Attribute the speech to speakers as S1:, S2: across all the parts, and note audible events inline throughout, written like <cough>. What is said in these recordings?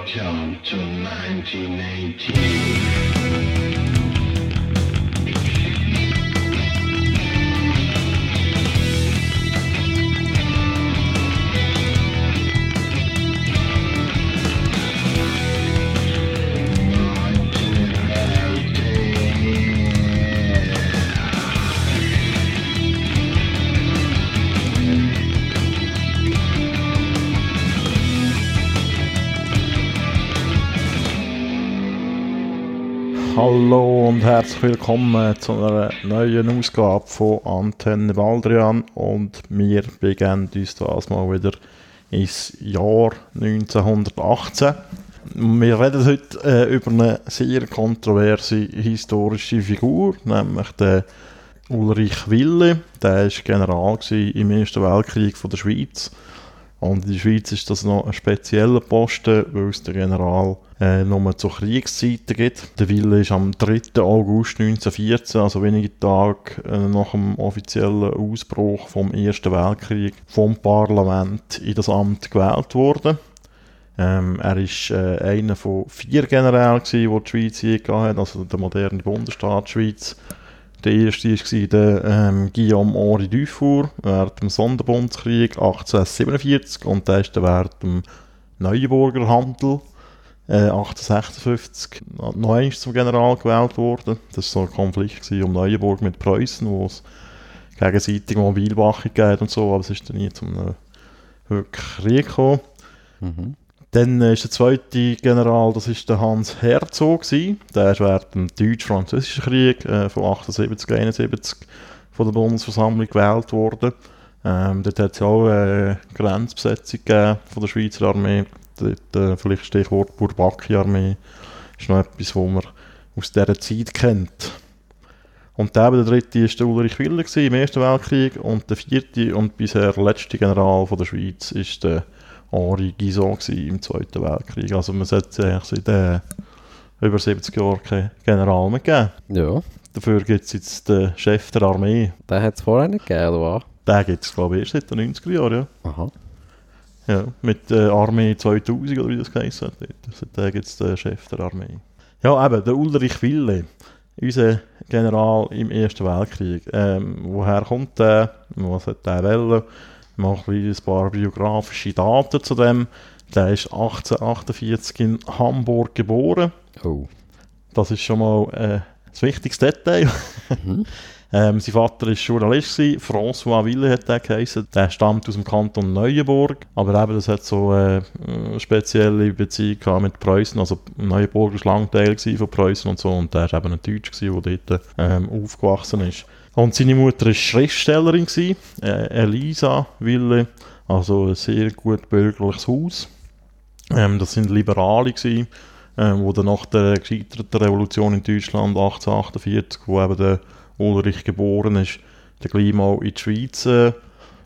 S1: Welcome to 1918.
S2: Hallo und herzlich willkommen zu einer neuen Ausgabe von Antenne Baldrian und wir begeben uns das mal wieder ins Jahr 1918. Wir reden heute äh, über eine sehr kontroverse historische Figur, nämlich den Ulrich Wille. Der war General im Ersten Weltkrieg von der Schweiz. Und in der Schweiz ist das noch ein spezieller Posten, weil es den General äh, nur zur Kriegszeiten gibt. Der Wille ist am 3. August 1914, also wenige Tage äh, nach dem offiziellen Ausbruch vom Ersten Weltkrieg, vom Parlament in das Amt gewählt worden. Ähm, er war äh, einer von vier Generälen, die die Schweiz je gehabt hat, also der moderne Bundesstaat Schweiz. Der erste war der ähm, Guillaume Henri Dufour während dem Sonderbundskrieg 1847 und der ist während dem Neuenburger Handel äh, 1856 noch einmal zum General gewählt worden. Das war so ein Konflikt um Neuenburg mit Preußen, wo es gegenseitig Mobilwachung geht und so, aber es ist dann nie zum äh, Krieg gekommen.
S3: Mhm.
S2: Dann äh, ist der zweite General, das ist der Hans Herzog gewesen. Der ist während dem Deutsch-Französischen Krieg äh, von 78, 71 von der Bundesversammlung gewählt worden. Ähm, dort hat es auch eine Grenzbesetzung gegeben von der Schweizer Armee. Dort, äh, vielleicht Stichwort Bourbaki-Armee ist noch etwas, was man aus dieser Zeit kennt. Und der, der dritte war der Ulrich Willer im Ersten Weltkrieg und der vierte und bisher letzte General von der Schweiz ist der Henri Guizot im Zweiten Weltkrieg. Also man sollte eigentlich seit äh, über 70 Jahren keinen General mehr geben.
S3: Ja,
S2: Dafür gibt es jetzt den Chef der Armee.
S3: den hat es vorher nicht gegeben, oder was?
S2: Den gibt es glaube ich erst seit den 90er Jahren, ja.
S3: Aha.
S2: ja mit der Armee 2000 oder wie das geheißen hat. Seitdem gibt es den Chef der Armee. Ja eben, der Ulrich Wille, unser General im Ersten Weltkrieg. Ähm, woher kommt der? Was hat der wollen? Ich mache ein paar biografische Daten zu dem. Der ist 1848 in Hamburg geboren.
S3: Oh.
S2: Das ist schon mal äh, ein wichtiges Detail. <laughs> ähm, sein Vater war Journalist, gewesen. François Wille hat der geheißen. Der stammt aus dem Kanton Neuenburg. Aber eben, das hat so äh, eine spezielle Beziehung mit Preußen. Also Neuenburg war lange Teil von Preußen und so. Und der war eben ein Deutsch, gewesen, der dort ähm, aufgewachsen ist. Und seine Mutter war Schriftstellerin, gewesen, äh, Elisa Wille. Also ein sehr gut bürgerliches Haus. Ähm, das sind Liberale gewesen ähm, wo dann nach der gescheiterten Revolution in Deutschland 1848, wo eben der Ulrich geboren ist, dann gleich mal in die Schweiz äh,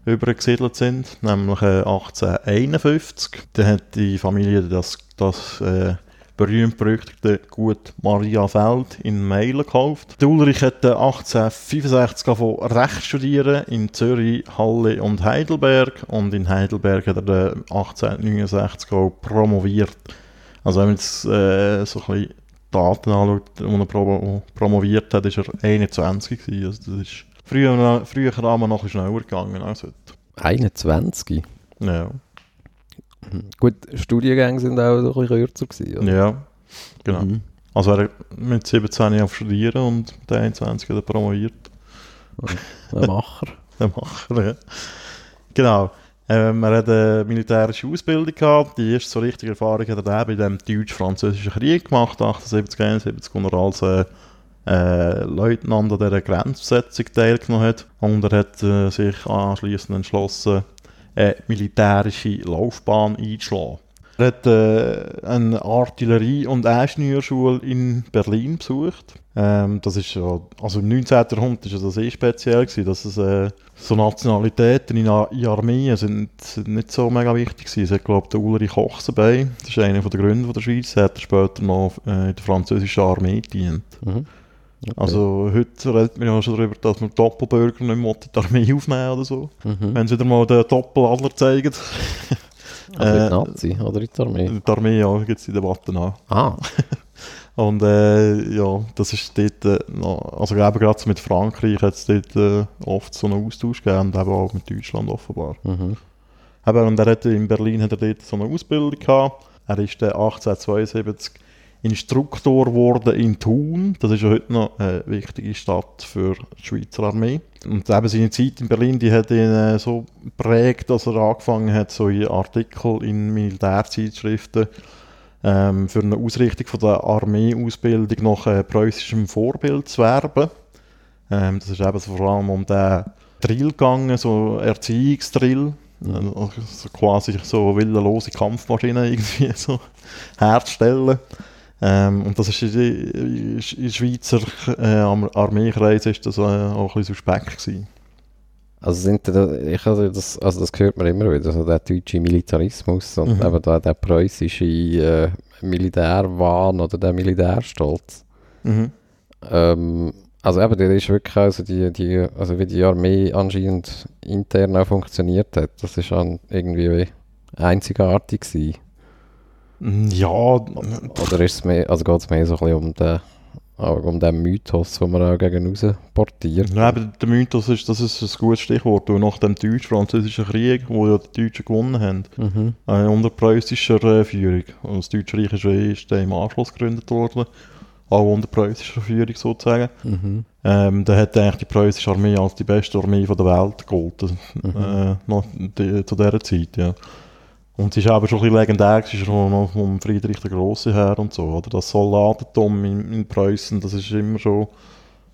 S2: übergesiedelt sind, nämlich äh, 1851. Dann hat die Familie das, das äh, berühmt-berüchtigte Gut Maria Feld in Meilen gekauft. Der Ulrich hat äh, 1865 angefangen Recht studieren in Zürich, Halle und Heidelberg und in Heidelberg hat er äh, 1869 auch promoviert. Also wenn man jetzt äh, so ein bisschen Daten anschaut, die er pro promoviert hat, ist er 21 gewesen. Also das ist früher, früher haben wir noch schneller gegangen als heute.
S3: 21.
S2: Ja.
S3: Gut, Studiengänge sind auch so ein bisschen kürzer gewesen, oder?
S2: ja genau.
S3: Mhm.
S2: Also er mit 17 auf Studieren und mit 21 hat er promoviert.
S3: Ein Macher. <laughs>
S2: Der Macher, ja. Genau. Ähm, er hat eine militärische Ausbildung gehabt. Die erste so richtige Erfahrung hat er dann bei dem deutsch-französischen Krieg gemacht, 78, 71, wo er als äh, äh, Leutnant an dieser Grenzbesetzung teilgenommen hat. Und er hat äh, sich anschließend entschlossen, eine militärische Laufbahn einzuschlagen. Er hat äh, eine Artillerie- und Ingenieurschule in Berlin besucht. Ähm, das ist ja, also im 19. Jahrhundert ist das eh speziell gewesen, dass es äh, so Nationalitäten in, A- in Armeen sind, nicht so mega wichtig gewesen. Es hat, glaube der Ulrich Ochsenbein, das ist einer der Gründer von der Schweiz, der hat später noch äh, in der französischen Armee gedient.
S3: Mhm. Okay.
S2: Also heute redet man ja schon darüber, dass man Doppelbürger nicht mehr in die Armee aufnehmen oder so.
S3: Mhm.
S2: Wenn sie wieder mal den Doppeladler zeigen. <laughs>
S3: Also in
S2: Äh,
S3: die Nazi oder in die Armee?
S2: In der Armee ja, gibt es die Debatten an.
S3: Ah, <laughs>
S2: Und äh, ja, das ist dort, äh, noch, also eben gerade so mit Frankreich hat es dort äh, oft so einen Austausch gegeben und eben auch mit Deutschland offenbar.
S3: mhm.
S2: Eben, und er hat in Berlin hat er dort so eine Ausbildung gehabt. Er ist dann 1872 Instruktor geworden in Thun. Das ist ja heute noch eine wichtige Stadt für die Schweizer Armee. Und eben seine Zeit in Berlin, die hat ihn äh, so prägt, dass er angefangen hat, so Artikel in Militärzeitschriften ähm, für eine Ausrichtung von der Armeeausbildung nach äh, preußischem Vorbild zu werben. Ähm, das ist eben so vor allem um den Drill gegangen, so Erziehungsdrill. Also so quasi so willenlose Kampfmaschinen <laughs> irgendwie so herzustellen. Ähm, und das ist in, in Schweizer äh, Armeekreisen ist das äh, auch ein bisschen suspekt gewesen.
S3: Also sind da, ich habe das, also das hört man immer wieder, also der deutsche Militarismus und
S2: Mhm.
S3: eben da der preußische äh, Militärwahn oder der Militärstolz.
S2: Mhm.
S3: Ähm, also eben, der ist wirklich, also die, die, also wie die Armee anscheinend intern auch funktioniert hat, das ist an irgendwie wie einzigartig gewesen.
S2: Ja,
S3: Oder ist es mehr, also geht es mehr so ein bisschen um den, um den Mythos, den man auch gegen raus portiert.
S2: Ja, aber der Mythos ist, das ist ein gutes Stichwort. Und nach dem deutsch-französischen Krieg, wo ja die Deutschen gewonnen haben,
S3: Mhm.
S2: äh, unter preußischer äh, Führung. Und das Deutsche Reich ist, äh, ist dann im Anschluss gegründet worden, auch unter preußischer Führung sozusagen.
S3: Mhm.
S2: Ähm, da hat eigentlich die preußische Armee als die beste Armee von der Welt gegolten,
S3: Mhm.
S2: äh, noch die, zu dieser Zeit, ja. Und sie ist aber schon ein bisschen legendär, sie ist schon noch vom Friedrich der Große her und so, oder? Das Soldatentum in, in Preußen, das ist immer schon,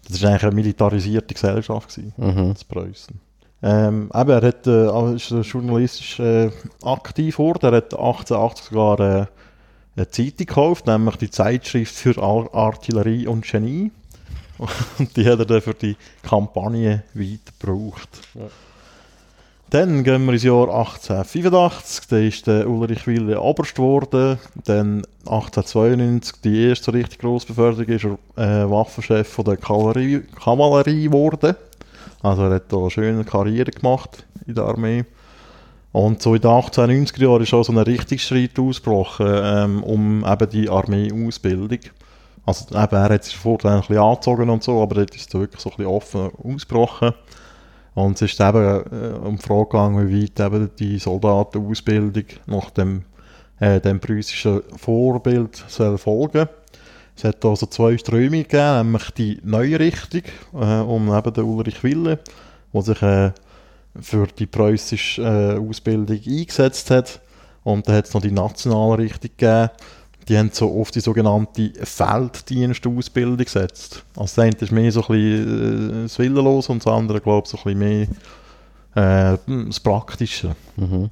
S2: das ist eigentlich eine militarisierte Gesellschaft gewesen,
S3: Mhm.
S2: das Preußen. Ähm, eben, er hat, äh, er ist journalistisch äh, aktiv geworden, er hat 1880 sogar äh, eine Zeitung gekauft, nämlich die Zeitschrift für Ar Artillerie und Genie. <laughs> Und die hat er dann für die Kampagne weit gebraucht.
S3: Ja.
S2: Dann gehen wir ins Jahr 1885, da ist der Ulrich Wille Oberst geworden. Dann 1892, die erste richtig grosse Beförderung, ist er äh, Waffenchef von der Kavallerie, geworden. Also er hat da eine schöne Karriere gemacht in der Armee. Und so in den 1890er Jahren ist auch so ein Richtungsstreit ausgebrochen ähm, um eben die Armeeausbildung. Also eben, er hat sich vorher ein bisschen angezogen und so, aber dort ist es wirklich so ein bisschen offen ausgebrochen. Und es ist eben äh, um die Frage gegangen, wie weit eben die Soldatenausbildung nach dem, äh, dem preußischen Vorbild soll folgen Es hat also zwei Strömungen gegeben, nämlich die neue Richtung äh, um eben den Ulrich Wille, der sich äh, für die preußische äh, Ausbildung eingesetzt hat. Und dann hat es noch die nationale Richtung gegeben. Die haben so auf die sogenannte Felddienstausbildung gesetzt. Also das eine ist mehr so ein bisschen äh, das Willenlose und das andere, glaube ich, so ein bisschen mehr äh, das Praktische.
S3: Mhm.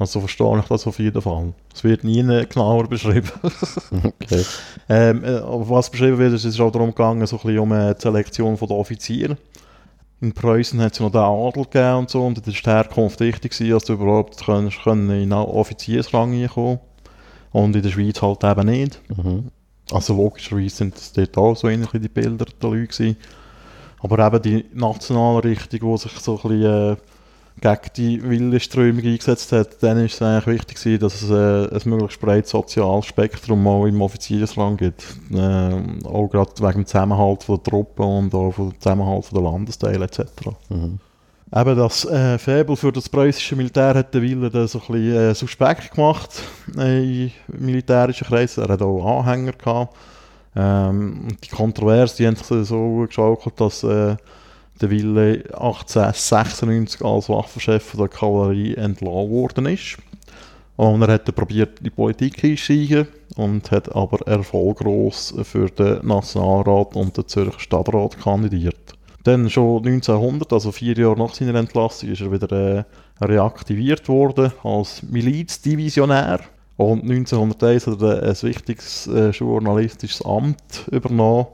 S2: Also so verstehe ich das auf jeden Fall. Es wird nie genauer beschrieben. <laughs>
S3: Okay.
S2: Ähm, äh, aber was beschrieben wird, ist, es ist auch darum gegangen, so ein bisschen um äh, die Selektion der Offiziere. In Preußen hat es noch den Adel gegeben und so, und das war die Herkunft wichtig, dass du überhaupt kannst, können in einen Offiziersrang reinkommen Und in der Schweiz halt eben nicht.
S3: Mhm.
S2: Also logischerweise sind es dort auch so ähnlich die Bilder der Leute gewesen. Aber eben die nationale Richtung, die sich so ein bisschen äh, gegen die Willenströmung eingesetzt hat, dann ist es eigentlich wichtig gewesen, dass es äh, ein möglichst breites soziales Spektrum auch im Offiziersrang gibt. Äh, auch gerade wegen dem Zusammenhalt von der Truppen und auch vom Zusammenhalt von der Landesteile etc.
S3: Mhm.
S2: Eben das äh, Faible für das preußische Militär hat der Wille dann so ein bisschen äh, suspekt gemacht äh, in militärischen Kreisen. Er hat auch Anhänger gehabt. Ähm, die Kontroverse die haben sich so geschaukelt, dass äh, der Wille 1896 als Waffenchef der Kavallerie entlassen worden ist. Und er hat probiert, in die Politik einzusteigen und hat aber erfolglos für den Nationalrat und den Zürcher Stadtrat kandidiert. Dann schon 1900, also vier Jahre nach seiner Entlassung, ist er wieder äh, reaktiviert worden als Milizdivisionär. Und 1901 hat er ein wichtiges äh, journalistisches Amt übernommen.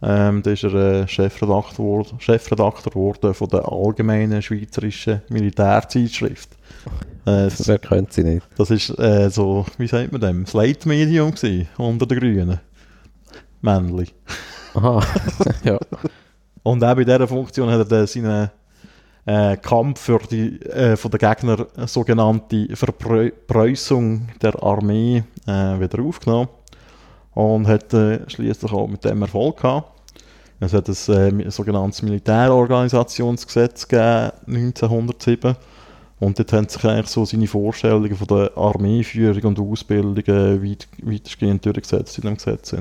S2: Ähm, da ist er äh, Chefredakteur, wor- Chefredakteur geworden von der Allgemeinen Schweizerischen Militärzeitschrift. Äh, das,
S3: Wer kennt sie nicht?
S2: das ist äh, so, wie sagt man dem, das Leitmedium unter den Grünen. Männlich.
S3: Aha, <laughs> ja.
S2: Und auch bei dieser Funktion hat er dann seinen äh, Kampf für die, äh, von den Gegnern äh, sogenannte Verpreußung der Armee äh, wieder aufgenommen und hat äh, schließlich auch mit dem Erfolg gehabt. Es hat ein äh, sogenanntes Militärorganisationsgesetz gegeben, 1907. Und dort haben sich eigentlich so seine Vorstellungen von der Armeeführung und Ausbildung äh, weit, weitestgehend durchgesetzt in dem Gesetz.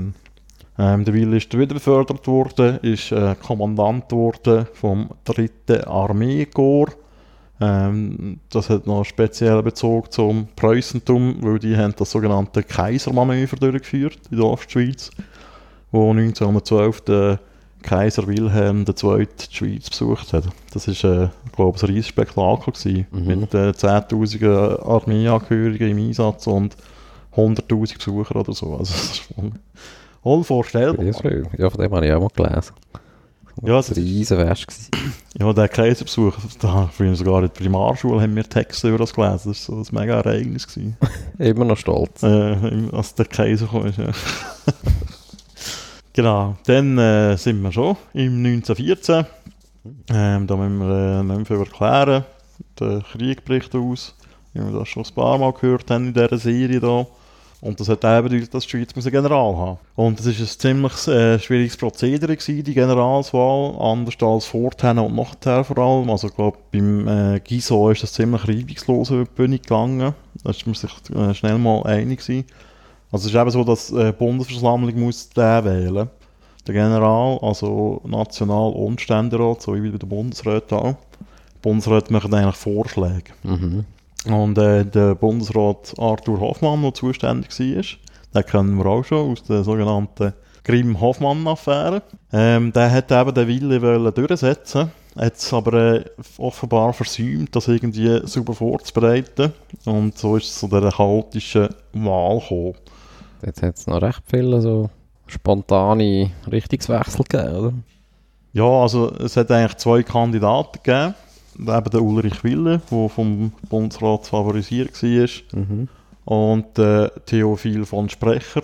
S2: Ähm, der Will ist wieder befördert worden, ist äh, Kommandant geworden vom 3. Armeekorps. Ähm, das hat noch einen speziellen Bezug zum Preußentum, weil die haben das sogenannte Kaisermanöver durchgeführt in der Ostschweiz, wo 1912 der Kaiser Wilhelm II. die Schweiz besucht hat. Das war, äh, glaube ich, ein riesiges Spektakel gewesen, mhm. mit äh, 10'000 Armeeangehörigen im Einsatz und 100'000 Besucher oder so. Also unvorstellbar.
S3: Ja, von dem habe ich auch mal gelesen.
S2: Ja, das
S3: war ein Riesenwäsch.
S2: Ja, der Kaiserbesuch, da früher sogar in der Primarschule haben wir Texte über das gelesen. Das war so ein mega Ereignis. <laughs>
S3: Immer noch stolz.
S2: Äh, als der Kaiser kam. Ja. <laughs> Genau, dann äh, sind wir schon im 1914. Ähm, da müssen wir äh, nicht mehr viel erklären. Der Krieg bricht aus, wie wir das schon ein paar Mal gehört haben in dieser Serie hier. Und das hat auch bedeutet, dass die Schweiz einen General haben Und das war ein ziemlich äh, schwieriges Prozedere, gewesen, die Generalswahl, anders als vorher und nachher vor allem. Also ich glaube, beim äh, Giso ist das ziemlich reibungslos über die Bühne gegangen. Da ist man sich äh, schnell mal einig gewesen. Also es ist eben so, dass die äh, Bundesversammlung muss den wählen. Der General, also National- und Ständerat, so wie bei der Bundesrat auch. Die Bundesrat machen eigentlich Vorschläge.
S3: Mhm.
S2: Und äh, der Bundesrat Arthur Hoffmann, der zuständig war, den kennen wir auch schon aus der sogenannten Grimm-Hoffmann-Affäre. Ähm, der hat eben den Wille wollen durchsetzen hat es aber äh, offenbar versäumt, das irgendwie super vorzubereiten. Und so ist es zu dieser chaotischen Wahl gekommen.
S3: Jetzt hat es noch recht viele so spontane Richtungswechsel gegeben, oder?
S2: Ja, also es hat eigentlich zwei Kandidaten gegeben. Eben der Ulrich Wille, der vom Bundesrat favorisiert war.
S3: Mhm.
S2: Und äh, Theophil von Sprecher.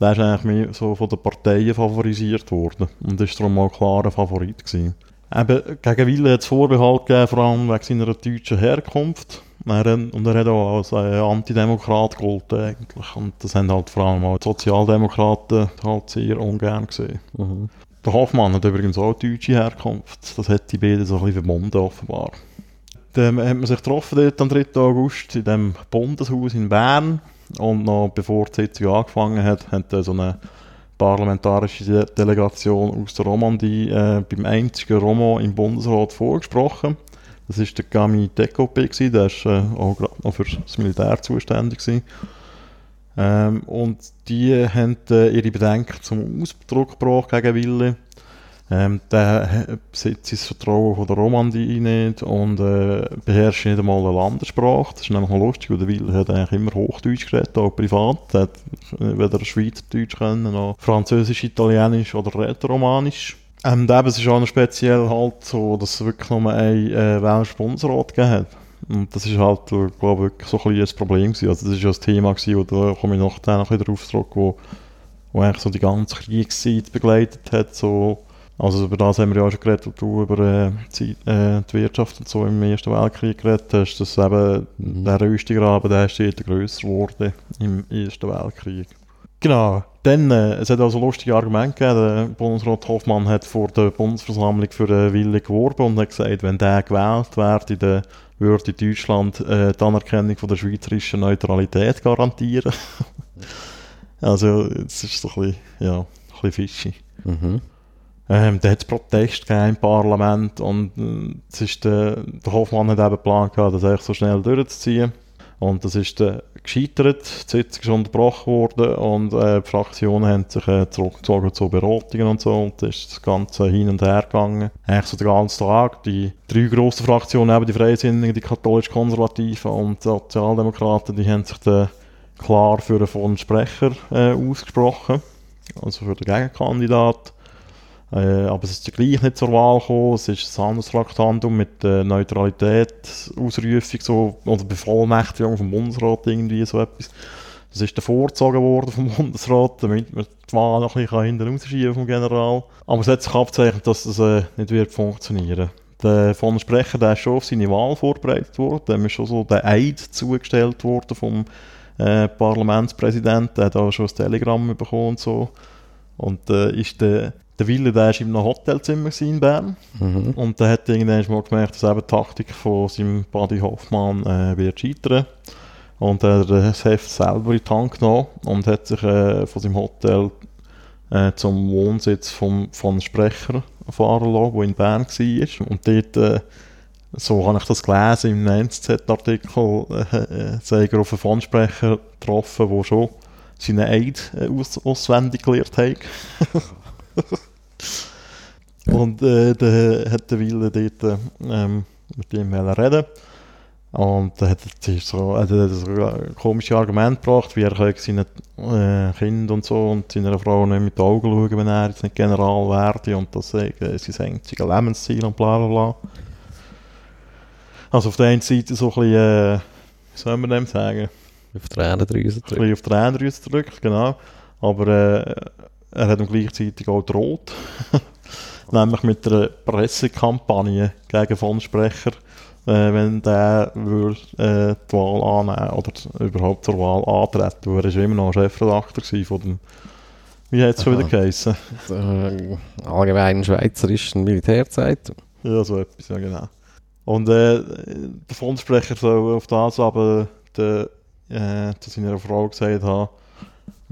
S2: Der ist eigentlich mehr so von den Parteien favorisiert worden. Und ist darum mal klarer Favorit gewesen. Eben, gegen Wille hat es Vorbehalt gegeben, vor allem wegen seiner deutschen Herkunft. Und er hat auch als äh, Antidemokrat gegolten eigentlich. Und das haben halt vor allem auch die Sozialdemokraten halt sehr ungern gesehen.
S3: Mhm.
S2: Der Hoffmann hat übrigens auch deutsche Herkunft. Das hat die beiden so ein bisschen verbunden offenbar. Dann hat man sich getroffen dort am 3. August in dem Bundeshaus in Bern. Und noch bevor die Sitzung angefangen hat, hat so eine parlamentarische Delegation aus der Romandie äh, beim einzigen Romo im Bundesrat vorgesprochen. Das war der Gami Dekopé, der ist äh, auch gerade noch für das Militär zuständig gewesen. Ähm, und die haben äh, ihre Bedenken zum Ausdruck gebracht gegen Wille. Ähm, der besitzt das Vertrauen von der Romandie nicht und äh, beherrscht nicht einmal eine Landessprache. Das ist nämlich noch lustig, weil der Wille hat eigentlich immer Hochdeutsch geredet, auch privat. Er hat weder Schweizerdeutsch können, noch Französisch, Italienisch oder Rätoromanisch. Ähm, eben, es ist auch noch speziell halt so, dass es wirklich nur einen äh, welschen Bundesrat gegeben hat. Und das ist halt, äh, glaube wirklich so ein, ein Problem gewesen. Also das ist ja das Thema gewesen, und da komme ich nachher noch wieder drauf zurück, wo, wo eigentlich so die ganze Kriegszeit begleitet hat, so also über das haben wir ja auch schon geredet, wo du über äh, die, äh, die, Wirtschaft und so im Ersten Weltkrieg geredet hast, dass eben mhm. der Rüstigraben, der ist grösser geworden im Ersten Weltkrieg. Genau. Dann, äh, es hat also lustige Argumente gegeben. Der Bundesrat Hoffmann hat vor der Bundesversammlung für den Wille geworben und hat gesagt, wenn der gewählt werde, dann würde Deutschland äh, die Anerkennung von der schweizerischen Neutralität garantieren. also, es ist so ein bisschen, ja, ein bisschen fishy.
S3: Mhm.
S2: Ähm, da hat es Protest im Parlament und äh, es ist, äh, der Hoffmann hat eben geplant, das eigentlich so schnell durchzuziehen. Und das ist äh, gescheitert, die Sitzung ist unterbrochen worden und äh, die Fraktionen haben sich äh, zurückgezogen zu Beratungen und so und ist das Ganze hin und her gegangen. Eigentlich so den ganzen Tag. Die drei grossen Fraktionen, eben die Freisinnigen, die katholisch-konservativen und die Sozialdemokraten, die haben sich dann klar für einen Sprecher äh, ausgesprochen, also für den Gegenkandidat. Äh, aber es ist gleich nicht zur Wahl gekommen. Es ist ein anderes Traktandum mit äh, Neutralität-Ausrufung so, oder Bevollmächtigung vom Bundesrat, irgendwie so etwas. Das ist dann vorgezogen worden vom <laughs> Bundesrat, damit man die Wahl noch ein bisschen hinten rausschieben vom General. Aber es hat sich abzeichnet, dass das äh, nicht wird funktionieren der von Sprecher, der ist schon auf seine Wahl vorbereitet worden. Dem ist schon so der Eid zugestellt worden vom äh, Parlamentspräsidenten. Der hat auch schon ein Telegramm bekommen und so. Und äh, ist der, der Wille, der ist in einem Hotelzimmer in Bern.
S3: Mhm.
S2: Und da hat irgendwann mal gemerkt, dass eben die Taktik von seinem Buddy Hoffmann äh, wird scheitern. Und er hat das Heft selber in die Hand genommen und hat sich äh, von seinem Hotel äh, zum Wohnsitz vom, von Sprecher fahren lassen, der in Bern war. Und dort, äh, so habe ich das gelesen im NZZ-Artikel, äh, äh, sei er auf einen Fondsprecher getroffen, der schon seinen Eid äh, aus, auswendig gelernt hat. <laughs> Und äh, dann hat der Wille dort ähm, mit ihm reden und dann hat er sich so, er so ein komisches Argument gebracht, wie er seinen äh, Kind und so und seiner Frau nicht mit den Augen schauen, wenn er jetzt nicht General werde und das sei äh, sein einziges Lebensziel und bla bla bla. Also auf der einen Seite so ein bisschen, äh, wie soll man dem sagen,
S3: Auf
S2: ein
S3: drücken.
S2: bisschen auf die Tränendrüse gedrückt, genau. Aber äh, er hat ihm gleichzeitig auch gedroht. <laughs> Nämlich mit einer Pressekampagne gegen Fondsprecher, äh, wenn der würde, äh, die Wahl annehmen oder überhaupt zur Wahl antreten. Weil er war immer noch Chefredakteur von dem, wie hat es schon wieder geheißen?
S3: Äh, allgemein schweizerischen Militärzeitung.
S2: Ja, so etwas, ja genau. Und äh, der Fondsprecher soll auf das aber der, äh, zu seiner Frau gesagt haben,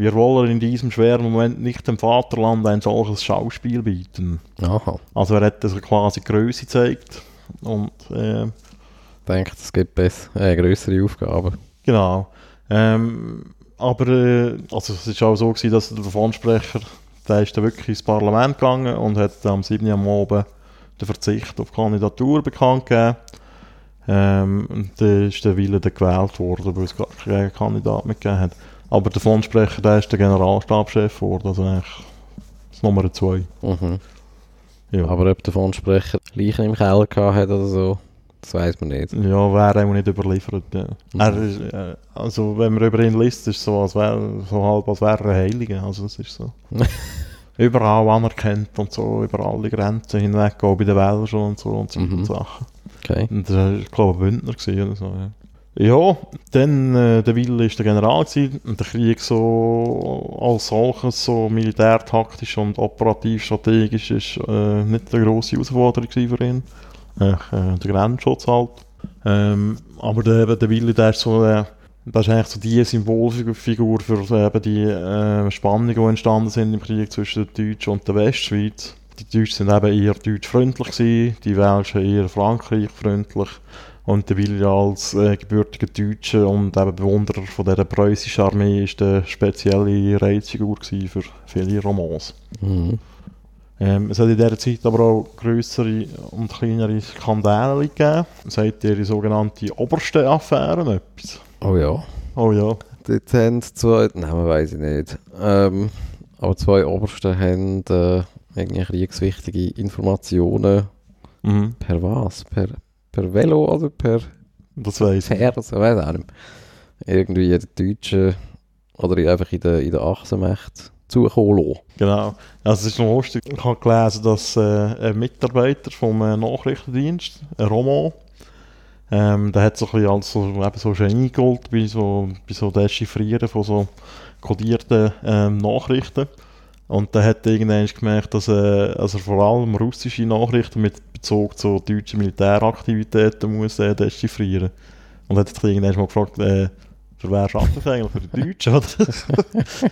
S2: wir wollen in diesem schweren Moment nicht dem Vaterland ein solches Schauspiel bieten.
S3: Aha.
S2: Also er hat also quasi Größe gezeigt und äh,
S3: denke, es gibt besser, äh, größere Aufgaben.
S2: genau. Ähm, aber äh, also es war auch so, gewesen, dass der Fondsprecher, der ist dann wirklich ins Parlament gegangen und hat am 7. Uhr am Abend den Verzicht auf Kandidatur bekannt gegeben. Ähm, und dann ist der Wille dann gewählt worden, weil es gar keinen Kandidat mehr gegeben hat. Aber der Fondsprecher, der ist der Generalstabschef geworden, also eigentlich das Nummer 2.
S3: Mhm.
S2: Ja.
S3: Aber ob der Fondsprecher Leichen im Keller gehabt hat oder so, das weiß man nicht.
S2: Ja, wäre auch nicht überliefert. Ja.
S3: Mhm.
S2: Er ist, äh, also wenn man über ihn liest, ist es so, als wär, so halb, als wäre er ein Heiliger. Also es ist so. <laughs> überall anerkannt und so, über alle Grenzen hinweg, auch bei den Welschen und so und so
S3: Mhm.
S2: Sachen.
S3: Okay.
S2: Und das war, glaube ich, ein Bündner gewesen oder so, ja. Ja, dann äh, der Wille ist der General und der Krieg so als solches, so militärtaktisch und operativ strategisch, ist äh, nicht eine grosse Herausforderung für ihn. Äh, der Grenzschutz halt. Ähm, aber der, der Wille, der ist so, äh, das ist eigentlich so die Symbolfigur für äh, eben die äh, Spannungen, die entstanden sind im Krieg zwischen der Deutschen und der Westschweiz. Die Deutschen sind eben eher deutschfreundlich gewesen, die Welschen eher frankreichfreundlich. Und der Willi als äh, gebürtiger Deutscher und eben Bewunderer von dieser preußischen Armee ist eine spezielle Reizfigur gewesen für viele Romans.
S3: Mhm.
S2: Ähm, es hat in dieser Zeit aber auch grössere und kleinere Skandale gegeben. Seid ihr die sogenannte oberste Affären etwas?
S3: Oh ja.
S2: Oh ja.
S3: Dort haben zwei, Namen weiß ich nicht. Ähm, aber zwei Obersten haben äh, irgendwie kriegswichtige Informationen
S2: Mhm.
S3: per was? Per, per Velo oder per
S2: Das weiss.
S3: Pferd? Ich weiß auch nicht. Irgendwie in den Deutschen oder einfach in der, in der Achsenmächte zukommen lassen.
S2: Genau. Also es ist noch lustig. Ich habe gelesen, dass äh, ein Mitarbeiter vom äh, Nachrichtendienst, ein Roman, ähm, der hat so ein bisschen als so, eben so Genie geholt bei so, bei so Dechiffrieren von so kodierten ähm, Nachrichten. Und der hat irgendwann gemerkt, dass äh, also vor allem russische Nachrichten mit Bezug zu deutschen Militäraktivitäten muss äh, dechiffrieren. Und hat sich irgendwann mal gefragt, äh, für wer arbeitet das eigentlich? Für die Deutschen, oder?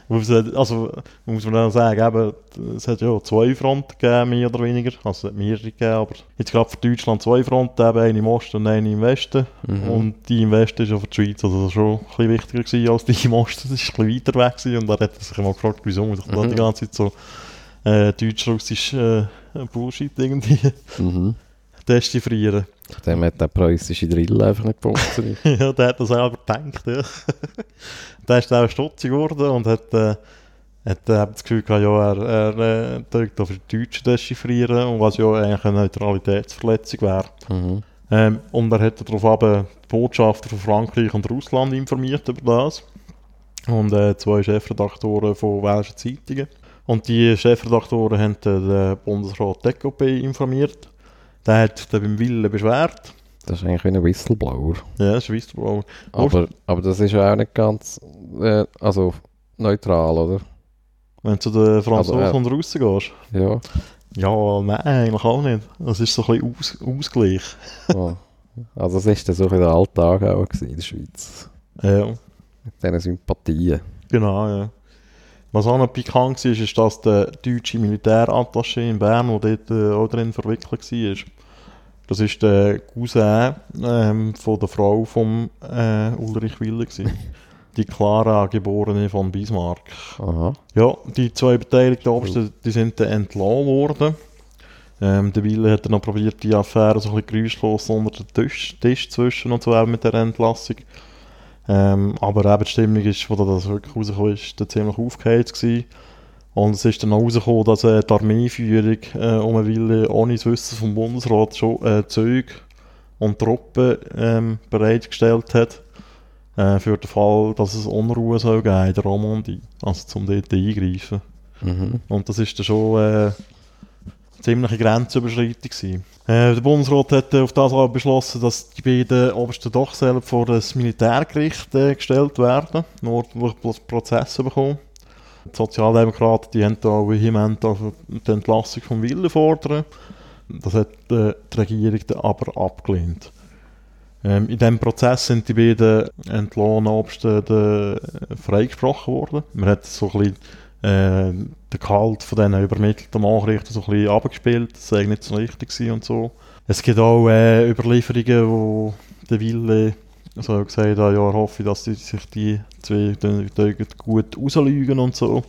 S2: <laughs> Also muss man dann sagen, eben, es hat ja zwei Fronten gegeben, mehr oder weniger. Also es hat mehrere gegeben, aber jetzt gerade für Deutschland zwei Fronten, eben eine im Osten und eine im Westen.
S3: Mhm.
S2: Und die im Westen ist ja für die Schweiz also schon ein bisschen wichtiger gewesen als die im Osten. Das ist ein bisschen weiter weg gewesen. und da hat er sich mal gefragt, wieso muss ich da
S3: Mhm.
S2: die ganze Zeit so äh, deutsch-russisch äh, Bullshit irgendwie
S3: Mhm. <laughs>
S2: dechiffrieren.
S3: Dem hat der preußische Drill einfach nicht funktioniert. <laughs>
S2: ja, der hat das selber gedacht, ja. <laughs> der ist dann auch stutzig geworden und hat, äh, hat äh, das Gefühl gehabt, ja, er, er äh, drückt auf die Deutschen dechiffrieren, und was ja eigentlich eine Neutralitätsverletzung wäre.
S3: Mhm.
S2: Ähm, und er hat daraufhin die Botschafter von Frankreich und Russland informiert über das. Und äh, zwei Chefredaktoren von welschen Zeitungen. Und die Chefredaktoren haben den Bundesrat DKP informiert. Der hat dann beim Willen beschwert.
S3: Das ist eigentlich wie ein Whistleblower.
S2: Ja, das ist Whistleblower.
S3: Aber, aber das ist ja auch nicht ganz äh, also neutral, oder?
S2: Wenn du zu den Franzosen
S3: Also, äh,
S2: und Russen gehst.
S3: Ja.
S2: Ja, nein, eigentlich auch nicht. Das ist so ein bisschen Aus Ausgleich. <laughs>
S3: ja. Also das ist dann so ein der Alltag auch in der Schweiz.
S2: Ja,
S3: Mit diesen Sympathien.
S2: genau, ja. Was auch noch pikant war, ist, dass der deutsche Militärattaché in Bern, der dort äh, auch drin verwickelt war, das ist der Cousin ähm, von der Frau von äh, Ulrich Wille. <laughs> die Clara, geborene von Bismarck.
S3: Aha.
S2: Ja, die zwei beteiligten Obersten, die sind dann entlassen worden. Ähm, der Wille hat dann noch probiert, die Affäre so ein bisschen geräuschlos unter den Tisch, Tisch zu wischen und so eben mit der Entlassung. Ähm, aber eben die Stimmung ist, wo das wirklich rausgekommen ist, dann ziemlich aufgeheizt gewesen. Und es ist dann auch rausgekommen, dass äh, die Armeeführung äh, um den Wille ohne das Wissen vom Bundesrat schon äh, Züge und Truppen ähm, bereitgestellt hat. Äh, für den Fall, dass es Unruhe soll geben in der Romandie. Also zum dort eingreifen.
S3: Mhm.
S2: Und das ist dann schon äh, eine ziemliche Grenzüberschreitung gewesen. Äh, der Bundesrat hat äh, auf das auch beschlossen, dass die beiden Obersten doch selbst vor das Militärgericht äh, gestellt werden, nur durch Prozesse bekommen. Die Sozialdemokraten die haben da vehement die Entlassung vom Willen fordern. Das hat äh, die Regierung aber abgelehnt. Ähm, in diesem Prozess sind die beiden entlohnen Obersten äh, freigesprochen worden. Man hat so ein bisschen den Gehalt von diesen übermittelten Nachrichten so ein bisschen abgespielt, das sei nicht so richtig gewesen und so. Es gibt auch äh, Überlieferungen, wo der Wille also gesagt hat, ja, er hoffe, dass die, sich die zwei gut rauslügen und so.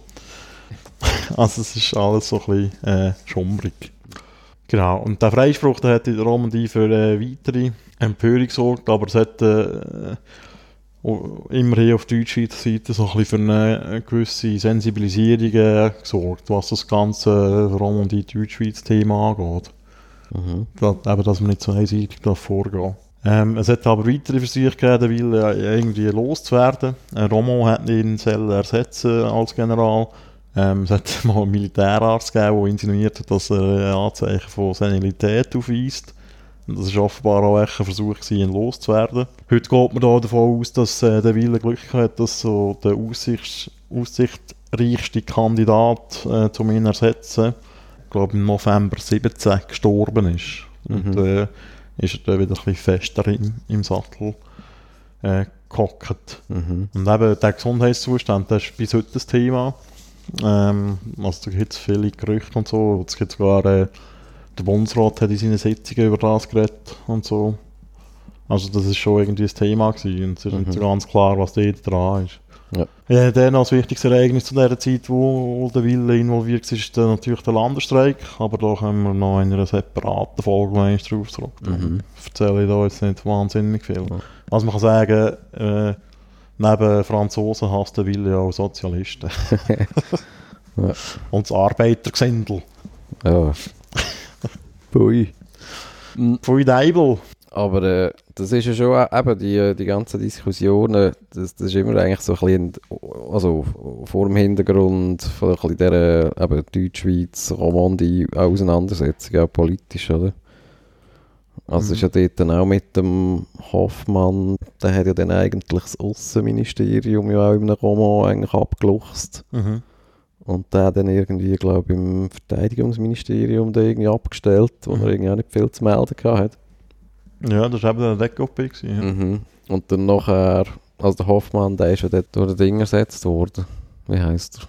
S2: <laughs> also es ist alles so ein bisschen äh, schummrig. Genau, und der Freispruch der hat in der Romandie für äh, weitere Empörung gesorgt, aber es hat äh, immerhin auf deutscher Seite so ein bisschen für eine, gewisse Sensibilisierung äh, gesorgt, was das ganze äh, Romandie-Deutschschweiz-Thema angeht.
S3: Mhm.
S2: Da, eben, dass man nicht so einseitig da vorgehen ähm, Es hat aber weitere Versuche gegeben, weil äh, irgendwie loszuwerden. Äh, Romo hat ihn sollen ersetzen als General. Ähm, es hat <laughs> mal einen Militärarzt gegeben, der insinuiert hat, dass er Anzeichen von Senilität aufweist. Das war offenbar auch ein Versuch, gewesen, ihn loszuwerden. Heute geht man da davon aus, dass äh, der Wille Glück hat, dass so der aussichts aussichtsreichste Kandidat äh, zum ihn ersetzen, ich glaube im November 17 gestorben ist. Und
S3: Mhm.
S2: äh, ist er dann wieder ein bisschen fester im, im Sattel äh, gehockt.
S3: Mhm.
S2: Und eben der Gesundheitszustand, das ist bis heute das Thema. Ähm, also da gibt es viele Gerüchte und so. Es gibt sogar, äh, der Bundesrat hat in seinen Sitzungen über das geredet und so. Also das ist schon irgendwie ein Thema gewesen und es ist
S3: Mhm.
S2: nicht so ganz klar, was dort dran ist.
S3: Ja.
S2: Ja, dann als wichtigstes Ereignis zu dieser Zeit, wo, der Wille involviert war, ist dann natürlich der Landesstreik. Aber da können wir noch in einer separaten Folge noch einmal drauf zurück.
S3: Mhm.
S2: erzähle ich da jetzt nicht wahnsinnig viel.
S3: Ja.
S2: Also man kann sagen, äh, neben Franzosen hasst der Wille auch Sozialisten. <laughs>
S3: Ja.
S2: Und das Arbeitergesindel.
S3: Ja. Pui.
S2: Pfui Deibel.
S3: Aber äh, das ist ja schon auch, eben die, die ganzen Diskussionen, das, das ist immer eigentlich so ein bisschen, also vor dem Hintergrund von ein bisschen dieser eben Deutschschweiz, Romandie Auseinandersetzung, auch politisch, oder? Also es ist ja dort dann auch mit dem Hoffmann, der hat ja dann eigentlich das Außenministerium ja auch in einem Roman eigentlich abgeluchst.
S2: Mhm.
S3: Und der hat dann irgendwie, glaube ich, im Verteidigungsministerium da irgendwie abgestellt, wo
S2: Mhm.
S3: er irgendwie auch nicht viel zu melden hatte.
S2: Ja, das war eben der Deckkopie. gewesen, Ja.
S3: Mhm. Und dann nachher, also der Hoffmann, der ist ja dort durch den Ding ersetzt worden. Wie heisst er?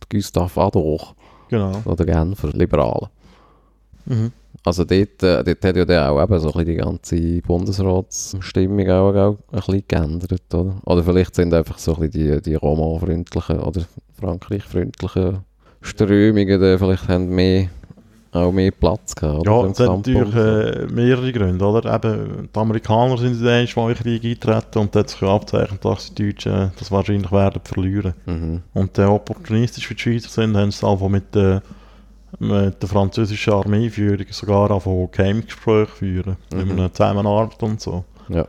S3: Der Gustav Adolf,
S2: Genau.
S3: oder Genfer, Liberalen.
S2: Mhm.
S3: Also dort, äh, dort hat ja dann auch eben so ein bisschen die ganze Bundesratsstimmung auch, auch ein bisschen geändert, oder? Oder vielleicht sind einfach so ein bisschen die, die Roma-freundlichen oder Frankreich-freundlichen Strömungen, die vielleicht haben mehr, auch mehr Platz gehabt.
S2: Ja, es hat natürlich äh, mehrere Gründe, oder? Eben, die Amerikaner sind in den Ersten Krieg eingetreten und hat sich abzeichnet, dass die Deutschen äh, das wahrscheinlich werden verlieren.
S3: Mhm.
S2: Und äh, opportunistisch für die Schweizer sind, haben sie einfach mit der, mit der französischen Armeeführung sogar angefangen Geheimgespräche führen,
S3: Mhm.
S2: über eine Zusammenarbeit und so.
S3: Ja.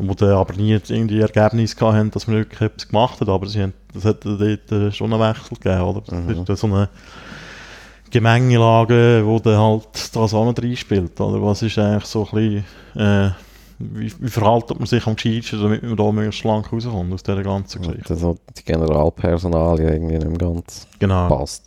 S2: Wo dann aber nie irgendwie Ergebnis haben, dass man wirklich etwas gemacht hat, aber sie haben, das hat dort schon einen Wechsel gegeben, oder? Das
S3: Mhm.
S2: ist dann so eine Gemengelage, wo dann halt das auch noch reinspielt. Oder was ist eigentlich so ein bisschen, äh, wie, wie verhaltet man sich am gescheitsten, damit man da möglichst schlank rauskommt aus dieser ganzen Geschichte.
S3: Halt die Generalpersonalien irgendwie nicht ganz
S2: Genau.
S3: passt.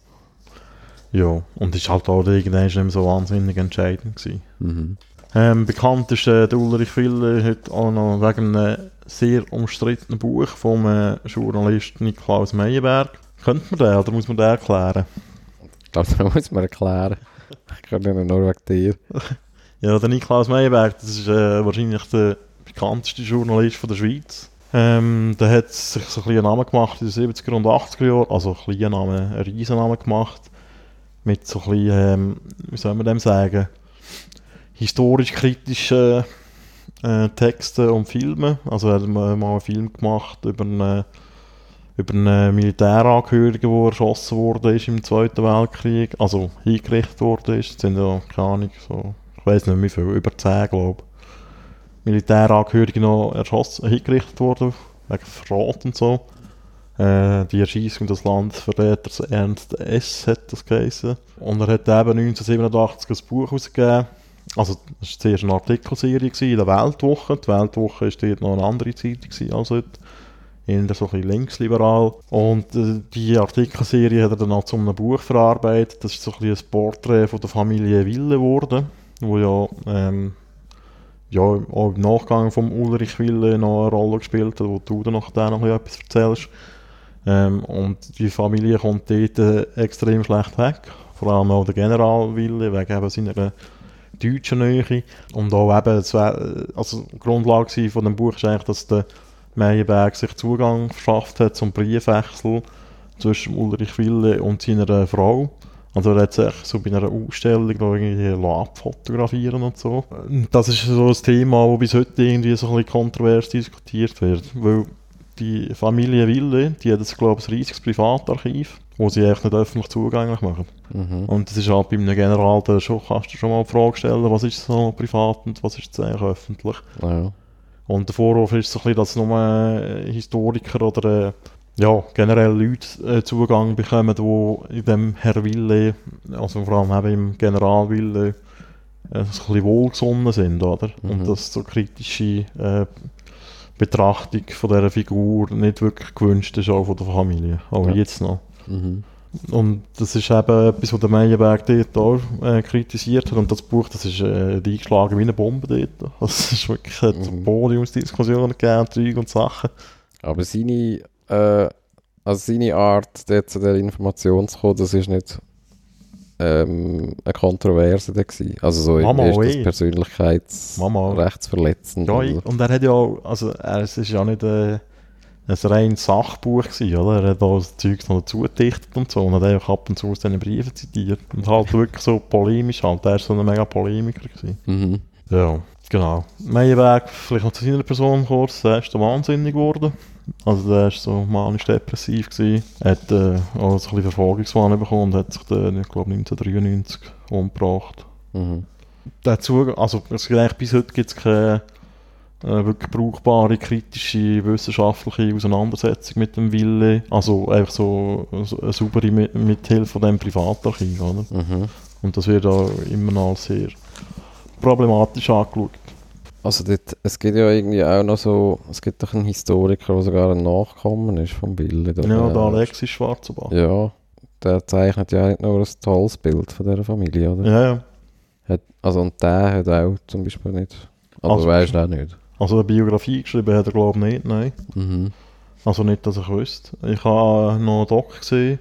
S2: Ja, und ist halt auch irgendwann nicht mehr so wahnsinnig entscheidend gewesen.
S3: Mhm.
S2: Ähm, bekannt ist äh, der Ulrich Wille heute auch noch wegen einem sehr umstrittenen Buch vom äh, Journalist Niklaus Meyerberg. Könnte man den oder muss man den erklären?
S3: Ich glaube, das <laughs> muss man erklären. Ich kann nicht nur wegen dir. <laughs>
S2: Ja, der Niklaus Meyerberg, das ist äh, wahrscheinlich der bekannteste Journalist von der Schweiz. Ähm, der hat sich so ein einen Namen gemacht in den 70er und 80er Jahren, also ein kleiner Name, einen riesen Namen gemacht. Mit so ein bisschen, ähm, wie soll man dem sagen, historisch-kritischen äh, Texten und Filmen. Also er hat mal einen Film gemacht über einen, über einen Militärangehörigen, der erschossen wurde ist im Zweiten Weltkrieg, also hingerichtet worden ist. Das sind ja, keine Ahnung, so, ich weiß nicht wie viel, über 10 glaube ich. Militärangehörige noch erschossen, hingerichtet worden, wegen Verrat und so. Äh, die Erschießung des Landesverräters Ernst S. hat das geheißen. Und er hat eben 1987 ein Buch herausgegeben. Also, das war zuerst eine Artikelserie in der Weltwoche. Die Weltwoche war dort noch eine andere Zeitung als heute. Eher so ein bisschen linksliberal. Und äh, die Artikelserie hat er dann auch zu einem Buch verarbeitet. Das ist so ein, bisschen ein Porträt von der Familie Wille geworden, wo ja, ähm, ja auch im Nachgang vom Ulrich Wille noch eine Rolle gespielt hat, wo du dann noch etwas erzählst. Ähm, und die Familie kommt dort äh, extrem schlecht weg. Vor allem auch der General Wille, wegen eben seiner deutschen Nähe. Und auch eben, wär, also die Grundlage von dem Buch ist eigentlich, dass der Meyerberg sich Zugang verschafft hat zum Briefwechsel zwischen Ulrich Wille und seiner Frau. Also er hat sich so bei einer Ausstellung irgendwie abfotografieren und so. Das ist so ein Thema, das bis heute irgendwie so ein bisschen kontrovers diskutiert wird. Weil die Familie Wille, die hat jetzt, glaube ich, ein riesiges Privatarchiv, wo sie eigentlich nicht öffentlich zugänglich machen.
S3: Mhm.
S2: Und das ist halt bei einem General, da schon, kannst du schon mal die Frage stellen, was ist so privat und was ist eigentlich öffentlich.
S3: Ja.
S2: Und der Vorwurf ist so ein bisschen, dass nur äh, Historiker oder äh, ja, generell Leute äh, Zugang bekommen, die in dem Herr Wille, also vor allem eben im General Wille, ein bisschen wohlgesonnen sind, oder?
S3: Mhm.
S2: Und dass so kritische äh, Betrachtung von dieser Figur nicht wirklich gewünscht ist, auch von der Familie. Auch
S3: Ja.
S2: jetzt noch.
S3: Mhm.
S2: Und das ist eben etwas, was der Meyerberg dort auch äh, kritisiert hat. Und das Buch, das ist äh, eingeschlagen wie eine Bombe dort. Also es ist wirklich hat
S3: Mhm.
S2: Podiumsdiskussionen gegeben, Zeug und Sachen.
S3: Aber seine, äh, also seine Art, dort zu der Information zu kommen, das ist nicht ähm, eine Kontroverse da gewesen. Also so
S2: Mama,
S3: ist das persönlichkeitsrechtsverletzend.
S2: Ja, und er hat ja auch, also er, es ist ja nicht äh, ein reines Sachbuch gewesen, oder? Er hat auch das Zeug noch dazu gedichtet und so und hat einfach ab und zu aus diesen Briefen zitiert. Und halt wirklich so polemisch halt, er ist so ein mega Polemiker gewesen.
S3: Mhm.
S2: Ja, genau. Meyerberg, vielleicht noch zu seiner Person kurz, er ist der wahnsinnig geworden. Also der war so manisch-depressiv gewesen. Er hat äh, auch ein bisschen Verfolgungswahn bekommen und hat sich dann, ich glaube 1993 umgebracht.
S3: Mhm.
S2: Dazu, also es gibt eigentlich bis heute gibt es keine äh, wirklich brauchbare, kritische, wissenschaftliche Auseinandersetzung mit dem Wille. Also einfach so, so eine saubere mit, Mithilfe von dem Privatarchiv, oder?
S3: Mhm.
S2: Und das wird auch immer noch sehr problematisch angeschaut.
S3: Also dort, es gibt ja irgendwie auch noch so, es gibt doch einen Historiker, der sogar ein Nachkommen ist vom Bilde.
S2: Ja, der Alexis Schwarzenbach.
S3: Ja, der zeichnet ja nicht nur ein tolles Bild von dieser Familie, oder?
S2: Ja, ja.
S3: Hat, also und der hat auch zum Beispiel nicht. Aber
S2: Also-
S3: weißt du auch nicht.
S2: Also eine Biografie geschrieben hat er glaube ich nicht, nein.
S3: Mhm.
S2: Also nicht, dass ich wüsste. Ich habe noch einen Doc gesehen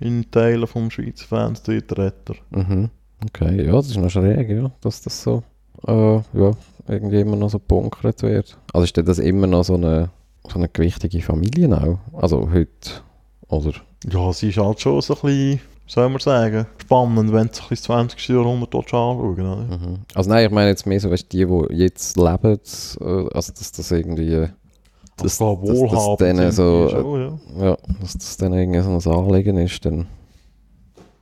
S2: in Teilen vom Schweizer Fernsehen, der Retter.
S3: Mhm. Okay, ja, das ist noch schräg, ja, dass das so, äh, ja, irgendwie immer noch so gebunkert wird. Also ist denn das immer noch so eine, so eine gewichtige Familie auch? Also heute, oder?
S2: Ja, sie ist halt schon so ein bisschen, soll man sagen, spannend, wenn du sich das 20. Jahrhundert dort anschauen?
S3: Mhm. Also nein, ich meine jetzt mehr so, weißt, die, die jetzt leben, äh, also dass das irgendwie,
S2: Das
S3: dass,
S2: war
S3: dass, dass
S2: wohlhabend.
S3: denen so,
S2: schon, ja.
S3: ja, dass das dann irgendwie so ein Anliegen ist, dann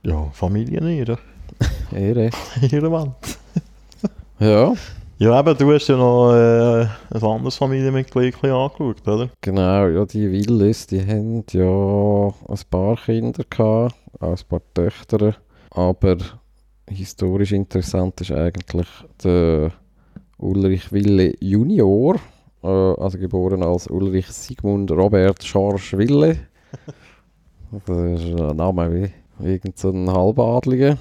S2: ja, Familien ihre. <laughs>
S3: Ehre.
S2: ihre Welt.
S3: Ja,
S2: Ja, eben, du hast ja noch äh, ein anderes Familienmitglied angeschaut, oder?
S3: genau, ja, die Willis, die haben ja ein paar Kinder gehabt, auch ein paar Töchter. aber historisch interessant ist eigentlich der Ulrich Wille Junior, äh, also geboren als Ulrich Sigmund Robert Schorsch Wille. <laughs> Das ist ein Name wie, wie irgend so Halbadliger.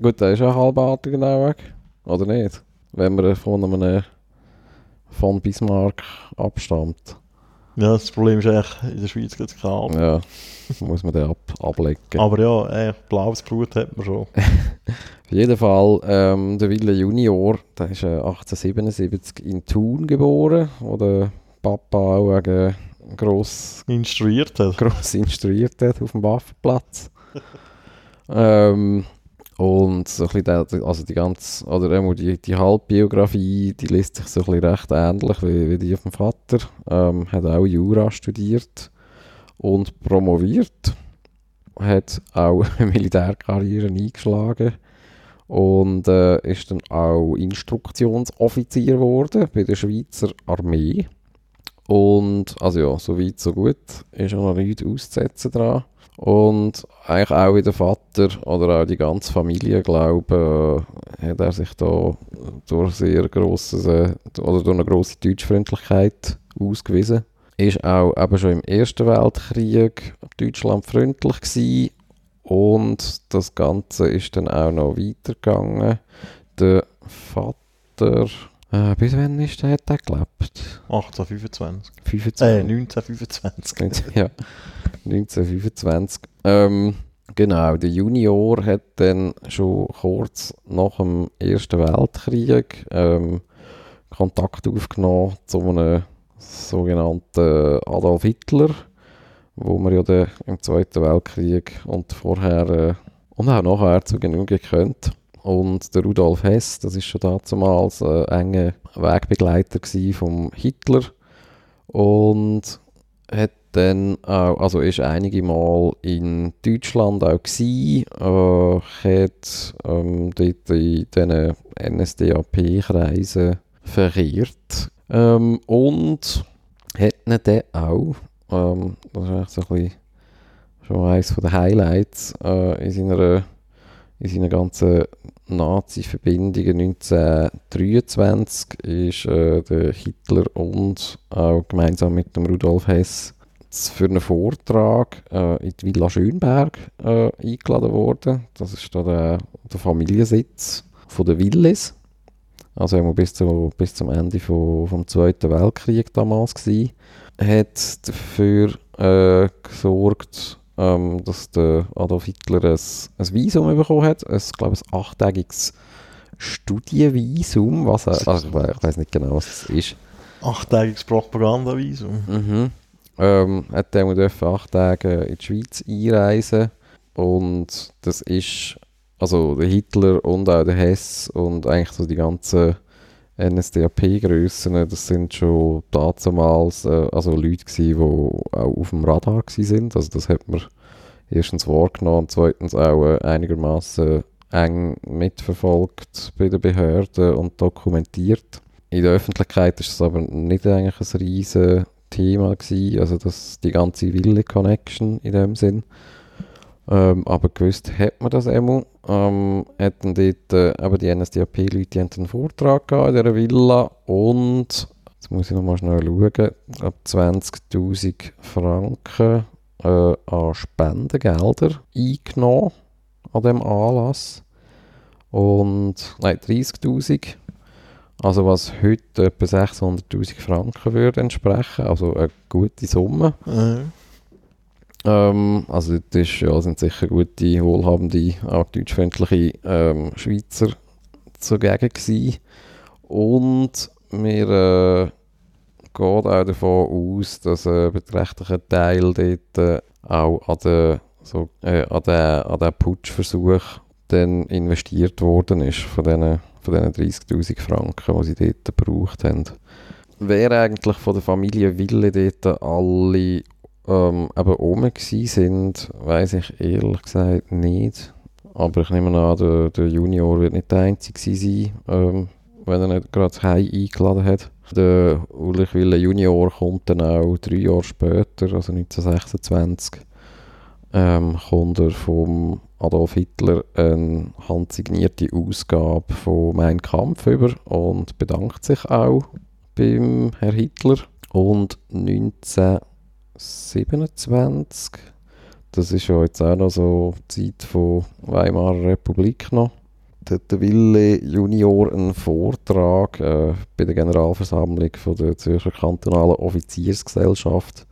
S3: Gut, der ist ja ein Halbadliger auch weg, oder nicht? Wenn man von einem von Bismarck abstammt.
S2: Ja, das Problem ist eigentlich, in der Schweiz gibt es keine Ahnung.
S3: Ja, muss man den ab ablecken.
S2: Aber ja, äh, blaues Blut hat man schon. <laughs>
S3: Auf jeden Fall, ähm, der Wille Junior, der ist äh, 1877 in Thun geboren, wo der Papa auch wegen gross,
S2: Instruiert hat.
S3: gross instruiert hat auf dem Waffenplatz. <laughs> ähm, und so ein bisschen also die ganze, oder die, die Halbbiografie, die liest sich so ein bisschen recht ähnlich wie, wie die vom Vater. Ähm, hat auch Jura studiert und promoviert. Hat auch <laughs> eine Militärkarriere eingeschlagen und äh, ist dann auch Instruktionsoffizier geworden bei der Schweizer Armee. Und also ja, so weit, so gut, ist auch noch nichts auszusetzen dran. Und eigentlich auch wie der Vater oder auch die ganze Familie, glaube ich, äh, hat er sich da durch sehr grosses, äh, oder durch eine grosse Deutschfreundlichkeit ausgewiesen. Ist auch eben schon im Ersten Weltkrieg Deutschland freundlich gewesen und das Ganze ist dann auch noch weitergegangen. Der Vater, äh, bis wann ist der, hat der gelebt?
S2: 1825.
S3: 25.
S2: Äh, 1925.
S3: ja, 1925. Ähm, genau, der Junior hat dann schon kurz nach dem Ersten Weltkrieg ähm, Kontakt aufgenommen zu einem sogenannten Adolf Hitler, wo man ja dann im Zweiten Weltkrieg und vorher äh, und auch nachher zu Genüge kennt. Und der Rudolf Hess, das ist schon damals ein enger Wegbegleiter vom Hitler und hat dann auch, also ist einige Mal in Deutschland auch gsi, äh, hat ähm, dort in diesen NSDAP-Kreisen verkehrt ähm, und hat ihn dann auch, ähm, das ist eigentlich so ein bisschen schon eines der Highlights äh, in seiner in seinen ganzen Nazi-Verbindungen 1923 ist äh, der Hitler und auch gemeinsam mit dem Rudolf Hess für einen Vortrag äh, in die Villa Schönberg äh, eingeladen worden. Das ist da der, der Familiensitz von der Willis. Also bis, zu, bis zum Ende von, vom Zweiten Weltkrieg damals gewesen. Hat dafür äh, gesorgt, ähm, dass der Adolf Hitler ein, ein Visum bekommen hat. Ein, glaube ich, ein achttägiges Studienvisum. Was, also ich, we- ich weiß nicht genau, was das ist.
S2: Achttägiges Propagandavisum.
S3: Mhm. Ähm, hat dann dürfen acht Tage in die Schweiz einreisen und das ist also der Hitler und auch der Hess und eigentlich so die ganzen NSDAP-Grössen, das sind schon damals äh, also Leute gewesen, die auch auf dem Radar sind. Also das hat man erstens wahrgenommen und zweitens auch äh, einigermaßen eng mitverfolgt bei den Behörden und dokumentiert. In der Öffentlichkeit ist es aber nicht eigentlich ein riesen Thema gewesen, also das, die ganze Wille-Connection in dem Sinn. Ähm, aber gewusst hat man das einmal. Ähm, hatten dort äh, eben die NSDAP-Leute haben einen Vortrag gehabt in dieser Villa und jetzt muss ich nochmal schnell schauen, ab 20'000 Franken äh, an Spendengelder eingenommen an dem Anlass. Und, nein, 30'000. Also was heute etwa 600'000 Franken würde entsprechen, also eine gute Summe.
S2: Äh,
S3: Ähm, also das ist, ja, sind sicher gute, wohlhabende, auch deutschfreundliche ähm, Schweizer zugegen gewesen. Und wir äh, geht auch davon aus, dass ein beträchtlicher Teil dort äh, auch an den, so, äh, an den, an den Putschversuch dann investiert worden ist, von diesen, von diesen 30'000 Franken, die sie dort gebraucht haben. Wer eigentlich von der Familie Wille dort alle ähm, eben oben sind, weiß ich ehrlich gesagt nicht. Aber ich nehme an, der, der Junior wird nicht der Einzige sein, ähm, wenn er nicht gerade das Heim eingeladen hat. Der Ulrich Wille Junior kommt dann auch drei Jahre später, also 1926, ähm, kommt er vom Adolf Hitler eine handsignierte Ausgabe von Mein Kampf über und bedankt sich auch beim Herr Hitler. Und 1927, das ist ja jetzt auch noch so die Zeit von Weimarer Republik noch, hat der Wille Junior einen Vortrag äh, bei der Generalversammlung von der Zürcher kantonalen Offiziersgesellschaft,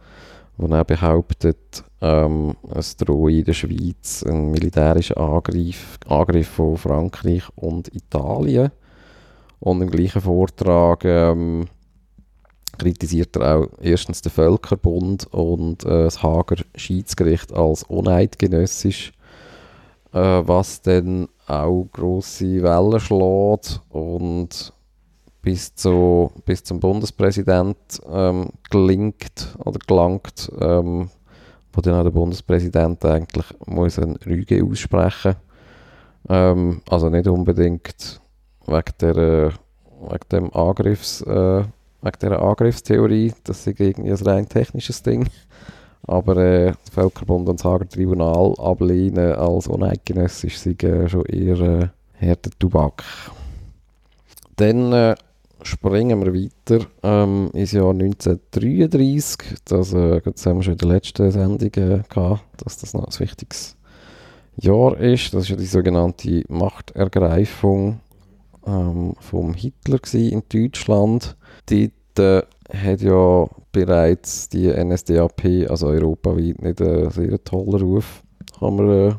S3: wo er behauptet, ähm, es drohe in der Schweiz ein militärischer Angriff, Angriff von Frankreich und Italien. Und im gleichen Vortrag ähm, kritisiert er auch erstens den Völkerbund und äh, das Hager Schiedsgericht als uneidgenössisch, äh, was dann auch grosse Wellen schlägt und bis, zu, bis zum Bundespräsident ähm, gelingt oder gelangt, ähm, wo dann auch der Bundespräsident eigentlich muss eine Rüge aussprechen ähm, Also nicht unbedingt wegen, der, wegen dem Angriffs, äh, wegen dieser Angriffstheorie, das ist irgendwie ein rein technisches Ding. Aber äh, das Völkerbund und das Hager Tribunal ablehnen als uneidgenössisch sind äh, schon eher äh, härter Tubak. Dann äh, springen wir weiter ähm, ins Jahr 1933. Das, äh, das haben wir schon in der letzten Sendung äh, gehabt, dass das noch ein wichtiges Jahr ist. Das ist ja die sogenannte Machtergreifung ähm, vom Hitler in Deutschland. Dort äh, hat ja bereits die NSDAP, also europaweit, nicht einen sehr tollen Ruf, kann man äh,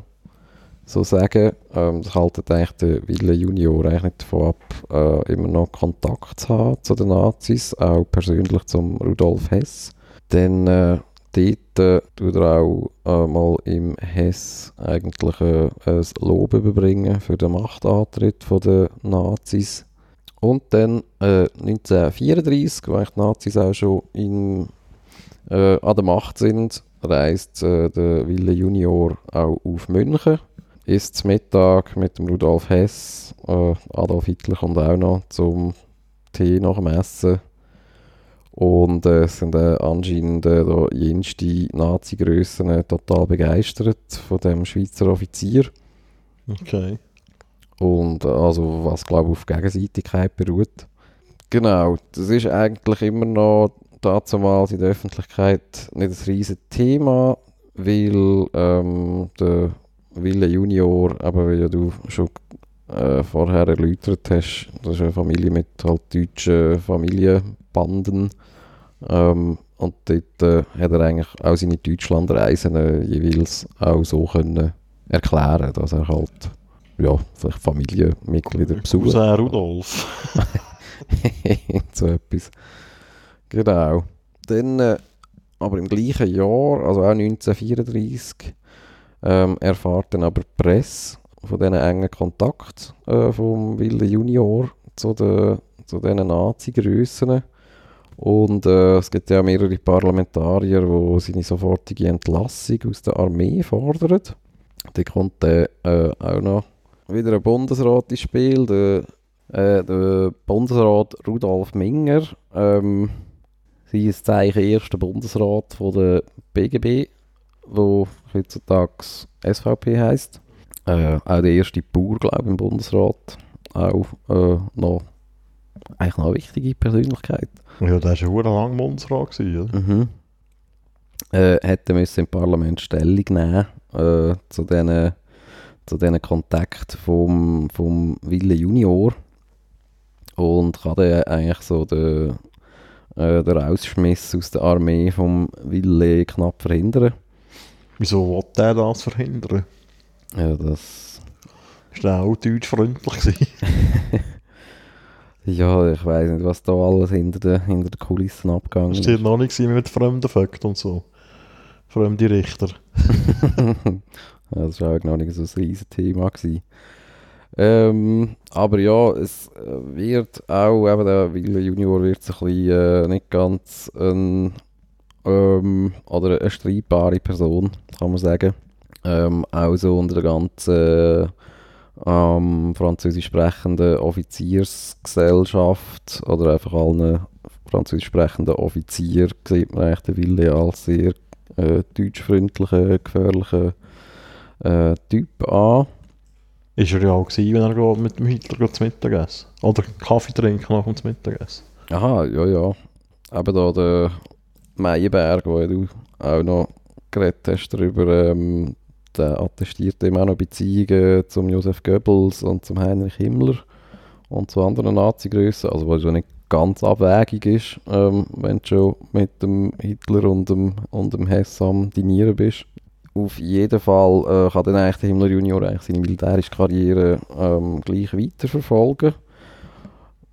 S3: so sagen. Ähm, das haltet eigentlich der Wille Junior eigentlich nicht davon ab, äh, immer noch Kontakt zu haben zu den Nazis, auch persönlich zum Rudolf Hess. Dann äh, dort äh, tut er auch äh, mal im Hess eigentlich äh, ein Lob überbringen für den Machtantritt der Nazis. Und dann äh, 1934, wo die Nazis auch schon in, äh, an der Macht sind, reist äh, der Wille Junior auch auf München. Ist zum Mittag mit dem Rudolf Hess, äh, Adolf Hitler kommt auch noch zum Tee nach dem Essen. Und äh, es sind äh, anscheinend äh, jenste Nazi-Grössen äh, total begeistert von dem Schweizer Offizier.
S2: Okay.
S3: Und äh, also was glaube ich auf Gegenseitigkeit beruht. Genau, das ist eigentlich immer noch damals in der Öffentlichkeit nicht ein riesiges Thema, weil ähm, der Wille Junior, aber wie ja du schon äh, vorher erläutert hast, das ist eine Familie mit halt deutschen Familienbanden. Ähm, und dort äh, hat er eigentlich auch seine Deutschlandreisen äh, jeweils auch so können erklären, dass er halt ja, vielleicht Familienmitglieder besucht.
S2: Cousin Rudolf. <laughs>
S3: so etwas. Genau. Dann, äh, aber im gleichen Jahr, also auch 1934, ähm, erfahrt dann aber die Presse von diesen engen Kontakt äh, vom Wilde Junior zu den, zu diesen Nazi-Grössen. Und äh, es gibt ja mehrere Parlamentarier, die seine sofortige Entlassung aus der Armee fordern. Da kommt dann äh, auch noch wieder ein Bundesrat ins Spiel, der, äh, der Bundesrat Rudolf Minger. Ähm, sie ist Zeichen erster Bundesrat von der BGB, wo heutzutage SVP heißt. Äh, auch der erste Bauer, glaube ich, im Bundesrat. Auch äh, noch, eigentlich noch eine wichtige Persönlichkeit.
S2: Ja, der war schon verdammt lang Bundesrat, gewesen, oder?
S3: Mhm. Äh, hätte müssen im Parlament Stellung nehmen äh, zu diesen zu diesen Kontakt vom, vom Wille Junior und kann dann eigentlich so den, äh, den Rausschmiss aus der Armee vom Wille knapp verhindern.
S2: Wieso wollte er das verhindern?
S3: Ja, das...
S2: Ist der auch deutschfreundlich? <laughs>
S3: Ja, ich weiß nicht, was da alles hinter den, hinter den Kulissen abgegangen
S2: Ist der noch nicht mit fremden Fakten und so? Fremde Richter. <laughs>
S3: Das war auch noch nicht so ein riesiges Thema. Gewesen. Ähm, aber ja, es wird auch, eben der Wille Junior wird ein bisschen äh, nicht ganz ein, ähm, oder eine streitbare Person, kann man sagen. Ähm, auch so unter der ganzen ähm, französisch sprechenden Offiziersgesellschaft oder einfach allen französisch sprechenden Offizier sieht man eigentlich den Wille als sehr äh, deutschfreundlichen, gefährlichen äh, Typ an.
S2: Ist er ja auch gewesen, wenn er mit dem Hitler zu Mittagessen Oder Kaffee trinken nach dem Mittagessen.
S3: Aha, ja, ja. Eben da der Meyerberg, wo du auch noch geredet hast darüber, ähm, der attestiert eben auch noch Beziehungen zum Josef Goebbels und zum Heinrich Himmler und zu anderen Nazi-Grössen, also was ja nicht ganz abwägig ist, ähm, wenn du schon mit dem Hitler und dem, und dem Hess am Dinieren bist. Auf jeden Fall äh, kann dann eigentlich der Himmler Junior eigentlich seine militärische Karriere ähm, gleich weiterverfolgen.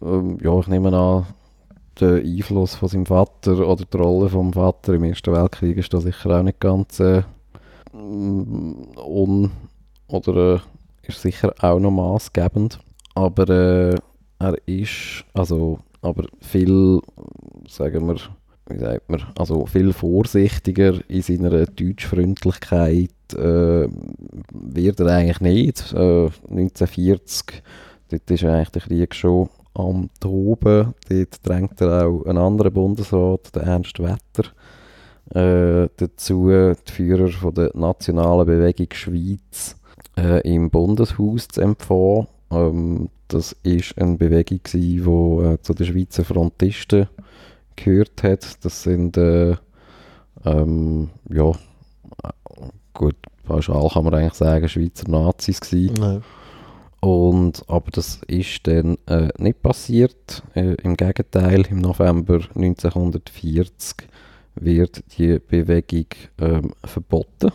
S3: Ähm, ja, ich nehme an, der Einfluss von seinem Vater oder die Rolle vom Vater im Ersten Weltkrieg ist da sicher auch nicht ganz äh, un oder äh, ist sicher auch noch maßgebend. Aber äh, er ist also aber viel, sagen wir, wie sagt man, also viel vorsichtiger in seiner Deutschfreundlichkeit äh, wird er eigentlich nicht. Äh, 1940, dort ist eigentlich der Krieg schon am Toben. Dort drängt er auch einen anderen Bundesrat, den Ernst Wetter, äh, dazu, die Führer von der Nationalen Bewegung Schweiz äh, im Bundeshaus zu empfangen. Ähm, das war eine Bewegung, die äh, zu den Schweizer Frontisten gehört hat. Das sind, äh, ähm, ja, gut, pauschal kann man eigentlich sagen, Schweizer Nazis gewesen. Und, aber das ist dann äh, nicht passiert. Äh, Im Gegenteil, im November 1940 wird die Bewegung ähm, verboten,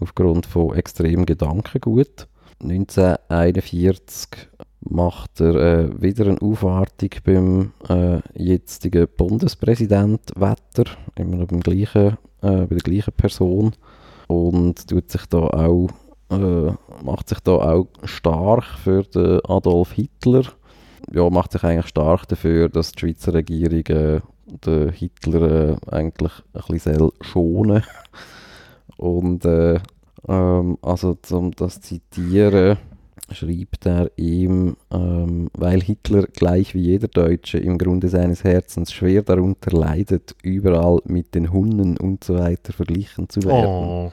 S3: aufgrund von extremem Gedankengut. 1941 macht er äh, wieder eine Aufwartung beim äh, jetzigen Bundespräsident Wetter, immer noch beim gleichen, äh, bei der gleichen Person und tut sich da auch äh, macht sich da auch stark für den Adolf Hitler. Ja, macht sich eigentlich stark dafür, dass die Schweizer Regierung äh, den Hitler äh, eigentlich ein bisschen schonen <laughs> Und äh, ähm, also um das zu zitieren, schreibt er ihm, ähm, weil Hitler gleich wie jeder Deutsche im Grunde seines Herzens schwer darunter leidet, überall mit den Hunden und so weiter verglichen zu werden.
S2: Oh.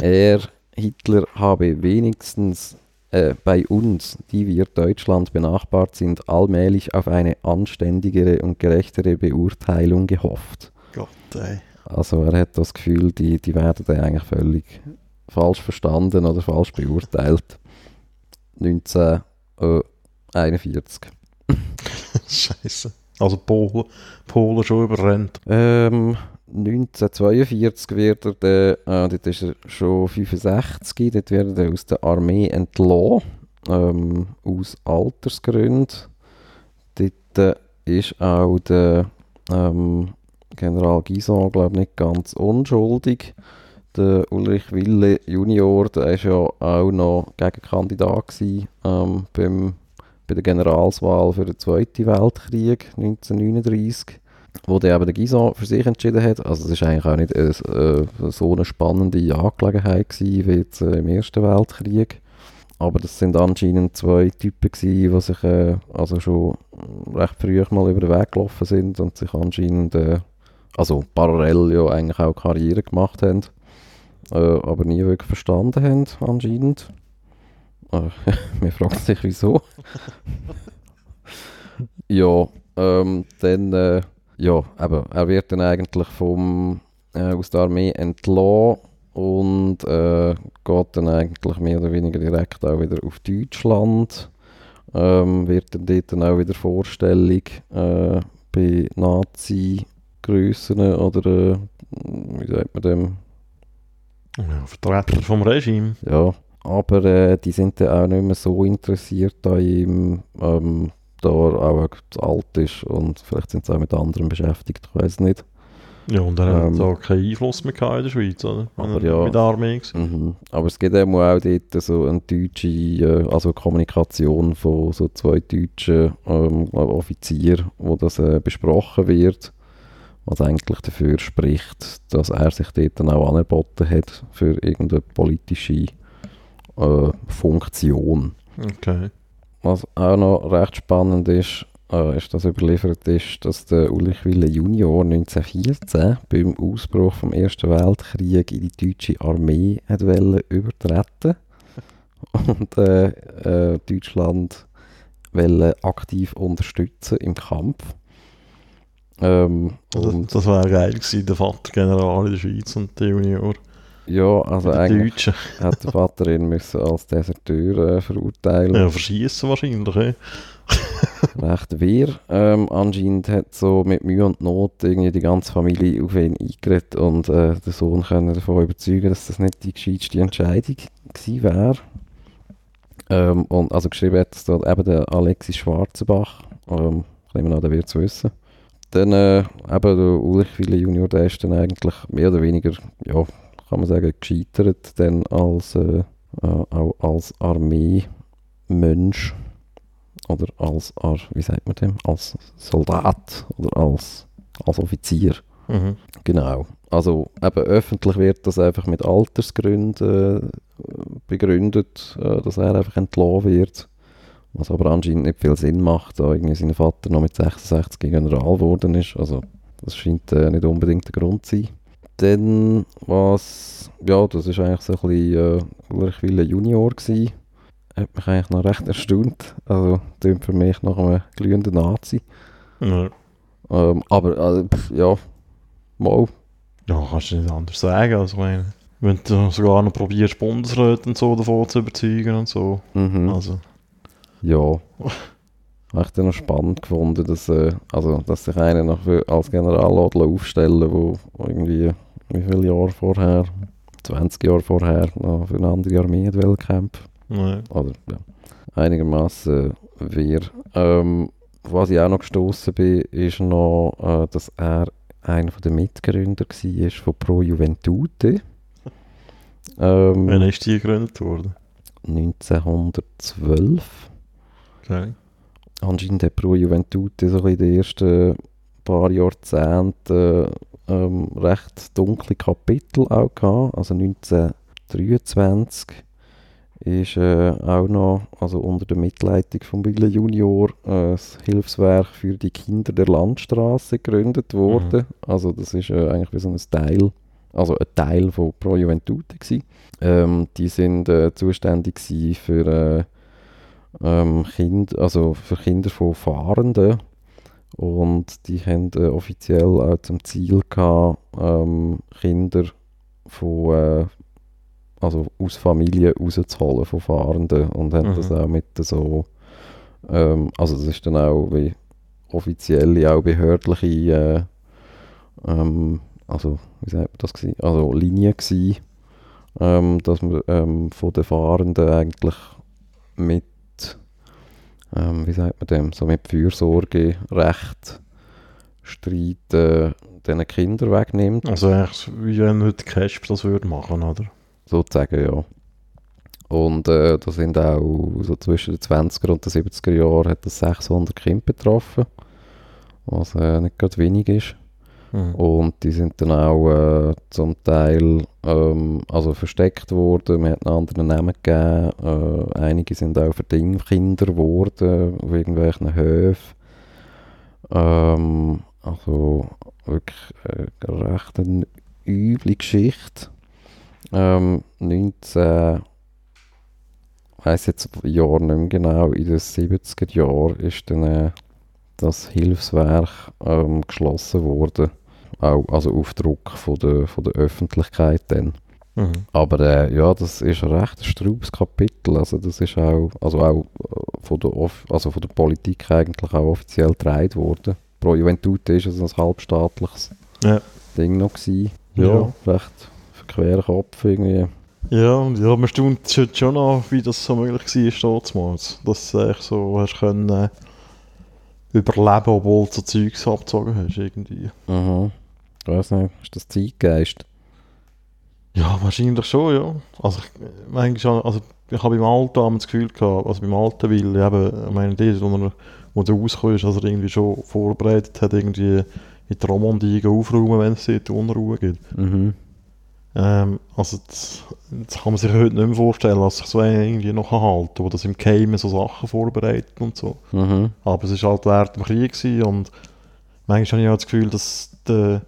S3: Er, Hitler, habe wenigstens äh, bei uns, die wir Deutschland benachbart sind, allmählich auf eine anständigere und gerechtere Beurteilung gehofft.
S2: Gott, ey.
S3: Also er hat das Gefühl, die, die werden da eigentlich völlig falsch verstanden oder falsch beurteilt. <laughs> 1941.
S2: Scheiße. Also Polen, Polen schon überrennt.
S3: Ähm, 1942 wird er, dann, äh, dort ist er schon 65, dort wird er aus der Armee entlassen, ähm, aus Altersgründen. Dort äh, ist auch der ähm, General Gison, glaube ich, nicht ganz unschuldig. Der Ulrich Wille Junior, der ist ja auch noch Gegenkandidat gewesen, ähm, beim, bei der Generalswahl für den Zweiten Weltkrieg 1939 wo der aber der Gison für sich entschieden hat. Also es ist eigentlich auch nicht äh, äh, so eine spannende Angelegenheit gewesen wie jetzt, äh, im Ersten Weltkrieg. Aber das sind anscheinend zwei Typen gewesen, die sich äh, also schon recht früh mal über den Weg gelaufen sind und sich anscheinend, äh, also parallel ja eigentlich auch Karriere gemacht haben, äh, aber nie wirklich verstanden haben anscheinend. <laughs> Man fragt sich wieso. <laughs> ja, ähm, dann ja, eben, er wird dann eigentlich vom, äh, aus der Armee entlassen und äh, geht dann eigentlich mehr oder weniger direkt auch wieder auf Deutschland. Ähm, wird dann dort dann auch wieder vorstellig äh, bei Nazi-Grössen oder äh, wie sagt man dem?
S2: Ja, Vertreter vom Regime.
S3: Ja, aber äh, die sind dann auch nicht mehr so interessiert an ihm. Ähm, da auch alt ist und vielleicht sind sie auch mit anderen beschäftigt, ich weiß nicht.
S2: Ja, und er
S3: Ähm.
S2: hat auch keinen Einfluss mehr in der Schweiz, oder?
S3: Aber
S2: er
S3: ja.
S2: mit der Armee.
S3: Mhm. Aber es gibt eben auch dort so eine deutsche, äh, also Kommunikation von so zwei deutschen ähm, Offizieren, wo das äh, besprochen wird, was eigentlich dafür spricht, dass er sich dort dann auch angeboten hat für irgendeine politische äh, Funktion.
S2: Okay.
S3: Was auch noch recht spannend ist, äh, ist das überliefert ist, dass der Ulrich Wille Junior 1914 beim Ausbruch vom Ersten Weltkrieg in die deutsche Armee hat übertreten <laughs> und äh, äh, Deutschland wollen aktiv unterstützen im Kampf. Ähm,
S2: Also,
S3: und,
S2: das wäre geil gewesen, der Vater General in der Schweiz und der Junior.
S3: Ja, also eigentlich
S2: Deutschen.
S3: hat der Vater ihn müssen als Deserteur äh, verurteilen
S2: Ja, verschießen wahrscheinlich. Eh? <laughs>
S3: recht wehr. Ähm, anscheinend hat so mit Mühe und Not irgendwie die ganze Familie auf ihn eingeredet und äh, den Sohn können davon überzeugen, dass das nicht die gescheiteste Entscheidung gewesen wäre. Ähm, und also geschrieben hat es dort eben der Alexis Schwarzenbach. Ähm, ich nehme an, der wird es wissen. Dann äh, eben der Ulrich Wille Junior, der ist dann eigentlich mehr oder weniger, ja, kann man sagen, gescheitert dann als, äh, äh, auch als Armeemensch oder als, Ar- wie sagt man dem, als Soldat oder als, als Offizier.
S2: Mhm.
S3: Genau. Also eben öffentlich wird das einfach mit Altersgründen äh, begründet, äh, dass er einfach entlassen wird. Was aber anscheinend nicht viel Sinn macht, da irgendwie sein Vater noch mit 66 General geworden ist. Also das scheint äh, nicht unbedingt der Grund zu sein. Dann was, ja, das ist eigentlich so ein bisschen äh, Ulrich Wille Junior gewesen. Hat mich eigentlich noch recht erstaunt. Also klingt für mich nach einem glühenden Nazi.
S2: Ja.
S3: Ähm, aber also, pff, ja, mal.
S2: ja, kannst du nicht anders sagen. Also, ich meine, wenn du sogar noch probierst, Bundesräte und so davon zu überzeugen und so.
S3: Mhm.
S2: Also,
S3: Ja. Habe ich dann noch spannend gefunden, dass, äh, also, dass sich einer noch als Generaladler aufstellen wo irgendwie, wie viele Jahre vorher, 20 Jahre vorher, noch für eine andere Armee kämpfen.
S2: nein.
S3: Oder, ja, einigermaßen wir. Ähm, was ich auch noch gestoßen bin, ist noch, äh, dass er einer der Mitgründer war von Pro Juventute. <laughs> Ähm,
S2: Wann ist die gegründet worden?
S3: 1912.
S2: Okay.
S3: Anscheinend hat Pro Juventute so in den ersten paar Jahrzehnten ähm, recht dunkle Kapitel auch gehabt. Also 1923 ist äh, auch noch, also unter der Mitleitung von Wille Junior, äh, das Hilfswerk für die Kinder der Landstraße gegründet worden. Also das ist äh, eigentlich wie so ein Teil, also ein Teil von Pro Juventute. Ähm, die sind äh, zuständig für äh, ähm, kind, also für Kinder von Fahrenden und die haben äh, offiziell auch zum Ziel gehabt, ähm, Kinder von, äh, also aus Familien rauszuholen von Fahrenden und haben
S2: Mhm.
S3: das auch mit so, ähm, also das ist dann auch wie offizielle, auch behördliche, äh, ähm, also wie sagt man das gewesen? also Linie gewesen, ähm, dass man ähm, von den Fahrenden eigentlich mit wie sagt man dem, so mit Fürsorgerecht streiten, diesen Kinder wegnimmt,
S2: Also, eigentlich, wie wenn heute Casp das würde machen, oder?
S3: sozusagen, ja. Und äh, da sind auch so zwischen den 20er und den 70er Jahren hat das 600 Kinder betroffen, was äh, nicht gerade wenig ist.
S2: Mhm.
S3: Und die sind dann auch äh, zum Teil ähm, also versteckt worden, man hat einen anderen Namen gegeben. Äh, einige sind auch Verdingkinder geworden auf irgendwelchen Höfen. Ähm, also wirklich äh, recht eine üble Geschichte. Ähm, 19, ich weiss jetzt Jahr nicht mehr genau, in den 70er Jahren ist dann äh, das Hilfswerk ähm, geschlossen worden. Auch, also auf Druck von der, von der Öffentlichkeit dann.
S2: Mhm.
S3: Aber äh, ja, das ist ein recht straubes Kapitel. Also das ist auch, also auch äh, von der, Off also von der Politik eigentlich auch offiziell getragen worden. Pro Juventute ist es ein halbstaatliches
S2: Ja.
S3: Ding noch gewesen. Ja, recht verquerer Kopf irgendwie.
S2: Ja, und ja, man staunt schon noch, wie das so möglich war damals. Dass du echt so hast können äh, überleben, obwohl du so Zeugs abgezogen hast irgendwie.
S3: Mhm. Weiß nicht, ist das Zeitgeist?
S2: Ja, wahrscheinlich schon, ja. Also, ich, manchmal, also ich habe Alten haben das Gefühl gehabt, also beim Alten Will, eben, ich meine, dort, wo er, wo er rausgekommen ist, dass er irgendwie schon vorbereitet hat, irgendwie in die Romandie aufräumen, wenn es dort Unruhe gibt.
S3: Mhm.
S2: Ähm, also das, das kann man sich heute nicht mehr vorstellen, dass sich so einer irgendwie noch halten kann, wo das im Keimen so Sachen vorbereitet und so.
S3: Mhm.
S2: Aber es war halt während dem Krieg gewesen und manchmal habe ich auch das Gefühl, dass der,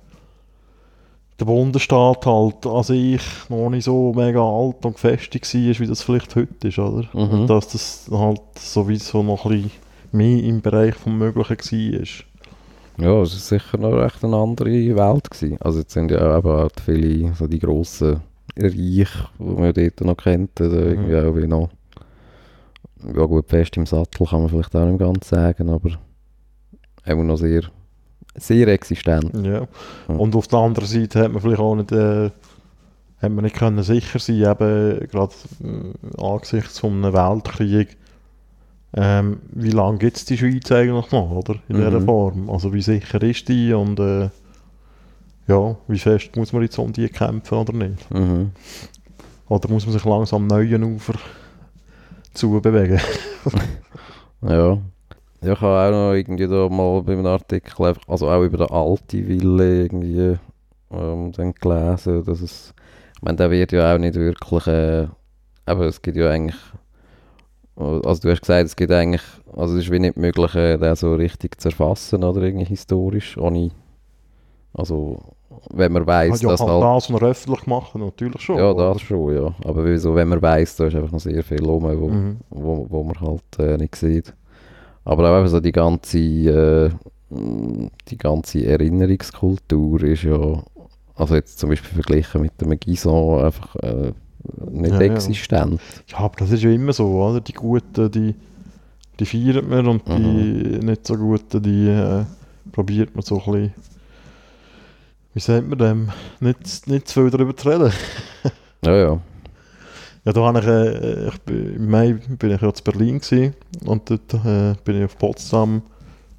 S2: der Bundesstaat halt an sich noch nicht so mega alt und gefestigt war, wie das vielleicht heute ist, oder?
S3: Mhm.
S2: Dass das halt sowieso noch ein bisschen mehr im Bereich vom Möglichen war.
S3: Ja, es war sicher noch recht eine andere Welt. Gewesen. Also jetzt sind ja eben auch viele, so die grossen Reiche, die man dort noch kennt, oder irgendwie auch wie noch, ja gut, fest im Sattel kann man vielleicht auch nicht ganz sagen, aber immer noch sehr, sehr existent.
S2: Ja. Und auf der anderen Seite hat man vielleicht auch nicht, äh, hat man nicht können sicher sein, eben gerade äh, angesichts von einem Weltkrieg, ähm, wie lange gibt es die Schweiz eigentlich noch, oder? In dieser
S3: Mhm.
S2: Form. Also wie sicher ist die und äh, ja, wie fest muss man jetzt um die kämpfen oder nicht?
S3: Mhm.
S2: Oder muss man sich langsam neuen Ufer zubewegen? <laughs>
S3: Ja. Ja, ich habe auch noch irgendwie da mal bei einem Artikel, also auch über den alten Wille irgendwie ähm, dann gelesen, dass es, ich meine, der wird ja auch nicht wirklich, äh, aber es gibt ja eigentlich, also du hast gesagt, es gibt eigentlich, also es ist wie nicht möglich, äh, den so richtig zu erfassen oder irgendwie historisch, ohne, also wenn man weiß,
S2: ja,
S3: dass
S2: halt
S3: halt
S2: das, was er öffentlich hat, natürlich schon.
S3: ja, das schon, ja. Aber wieso, wenn man weiß, da ist einfach noch sehr viel rum, wo,
S2: Mhm.
S3: wo, wo man halt äh, nicht sieht. Aber auch eben so die ganze, äh, die ganze Erinnerungskultur ist ja, also jetzt zum Beispiel verglichen mit dem Gison, einfach äh, nicht
S2: Ja, ja.
S3: existent.
S2: Ja, aber das ist ja immer so, oder? Die Guten, die, die feiert man und die nicht so Guten, die äh, probiert man so ein bisschen, wie sagt man dem, nicht, nicht zu viel darüber zu reden.
S3: Ja, ja.
S2: Ja, da habe ich, äh, ich im Mai bin ich ja zu Berlin gewesen, und dort äh, bin ich auf Potsdam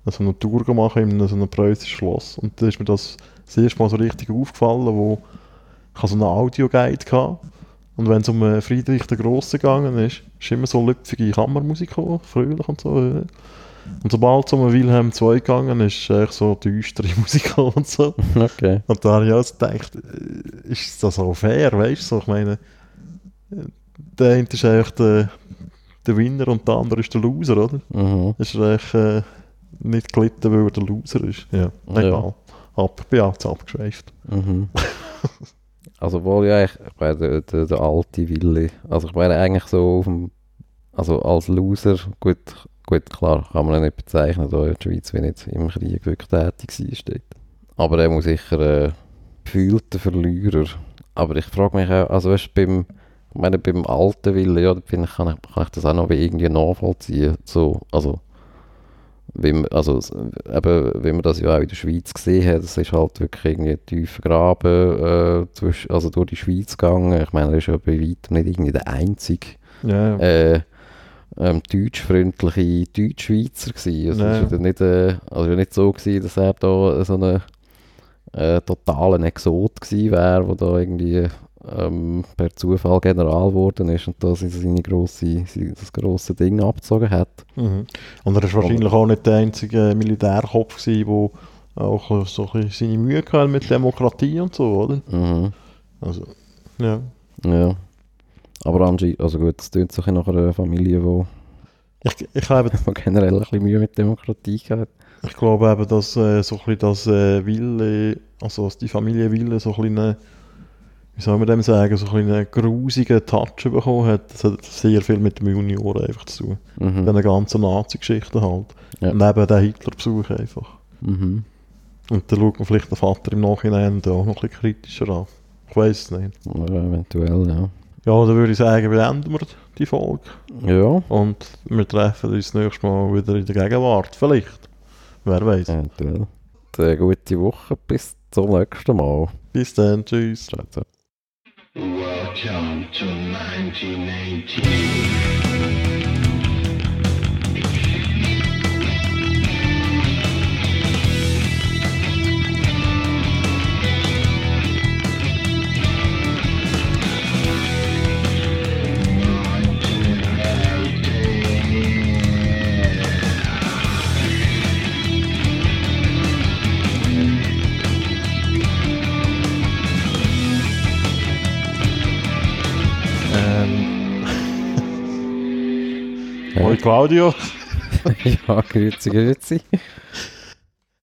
S2: so eine Tour gemacht in so einem preußischen Schloss und da ist mir das das erste Mal so richtig aufgefallen, wo ich so einen Audioguide hatte und wenn es um äh, Friedrich der Grosse gegangen ist, ist immer so lüpfige Kammermusik gekommen, fröhlich und so. äh. Und sobald es um Wilhelm II gegangen ist, ist eigentlich so düstere <laughs> Musik und so.
S3: Okay.
S2: Und da habe ich auch so gedacht, äh, ist das auch fair, weißt du? So, ich meine, der eine ist eigentlich der, der Winner und der andere ist der Loser, oder?
S3: Mhm.
S2: Ist er eigentlich äh, nicht gelitten, weil er der Loser ist. Ja,
S3: Ja.
S2: egal. Ab, ich bin auch zu abgeschweift.
S3: Mhm. <laughs> also wohl ja, ich, ich meine, der, der, der alte Wille, also ich meine eigentlich so auf dem, also als Loser, gut, gut klar, kann man ihn nicht bezeichnen, da in der Schweiz wie nicht im Krieg wirklich tätig war, steht. Aber er muss sicher äh, gefühlter Verlierer. Aber ich frage mich auch, also weißt, du, beim, ich meine, beim alten Wille, ja, finde ich, kann, ich, kann ich das auch noch wie irgendwie nachvollziehen, so, also wie man, also, eben, wie man das ja auch in der Schweiz gesehen hat, es ist halt wirklich irgendwie ein tiefer Graben äh, zwischen, also durch die Schweiz gegangen. Ich meine, er ist ja bei weitem nicht irgendwie der einzige
S2: Ja,
S3: äh, ähm, deutschfreundliche Deutschschweizer gewesen. Also,
S2: Ja.
S3: es ist ja nicht, äh, also nicht so gewesen, dass er da so ein äh, totaler Exot gewesen wäre, der da irgendwie ähm, per Zufall General geworden ist und da seine grosse, das grosse Ding abgezogen hat.
S2: Mhm. Und er ist wahrscheinlich auch nicht der einzige Militärkopf der auch so seine Mühe hatte mit Demokratie und so, oder?
S3: Mhm.
S2: Also, ja.
S3: Ja. Aber anscheinend, also gut, das klingt so ein nach einer Familie, die
S2: Ich, ich, glaube, <laughs>
S3: generell ein bisschen Mühe mit Demokratie hat.
S2: ich glaube eben, dass äh, so ein bisschen das äh, Wille, also dass die Familie Wille so ein bisschen, wie soll man dem sagen, so einen grusigen Touch bekommen hat. Das hat sehr viel mit dem Junior einfach zu tun.
S3: Mhm.
S2: Den ganzen Nazi-Geschichten halt.
S3: Ja.
S2: Und eben der Hitler-Besuch einfach.
S3: Mhm.
S2: Und dann schaut man vielleicht den Vater im Nachhinein auch noch ein bisschen kritischer an. Ich weiß es nicht.
S3: Ja, eventuell, ja.
S2: Ja, dann würde ich sagen, beenden wir die Folge.
S3: Ja,
S2: Und wir treffen uns das nächste Mal wieder in der Gegenwart. Vielleicht. Wer weiß.
S3: eventuell. Eine gute Woche, bis zum nächsten Mal.
S2: Bis dann. Tschüss.
S3: Ciao, ciao.
S1: Welcome to 1918.
S2: Claudio. <laughs>
S3: ja, grüezi, grüezi.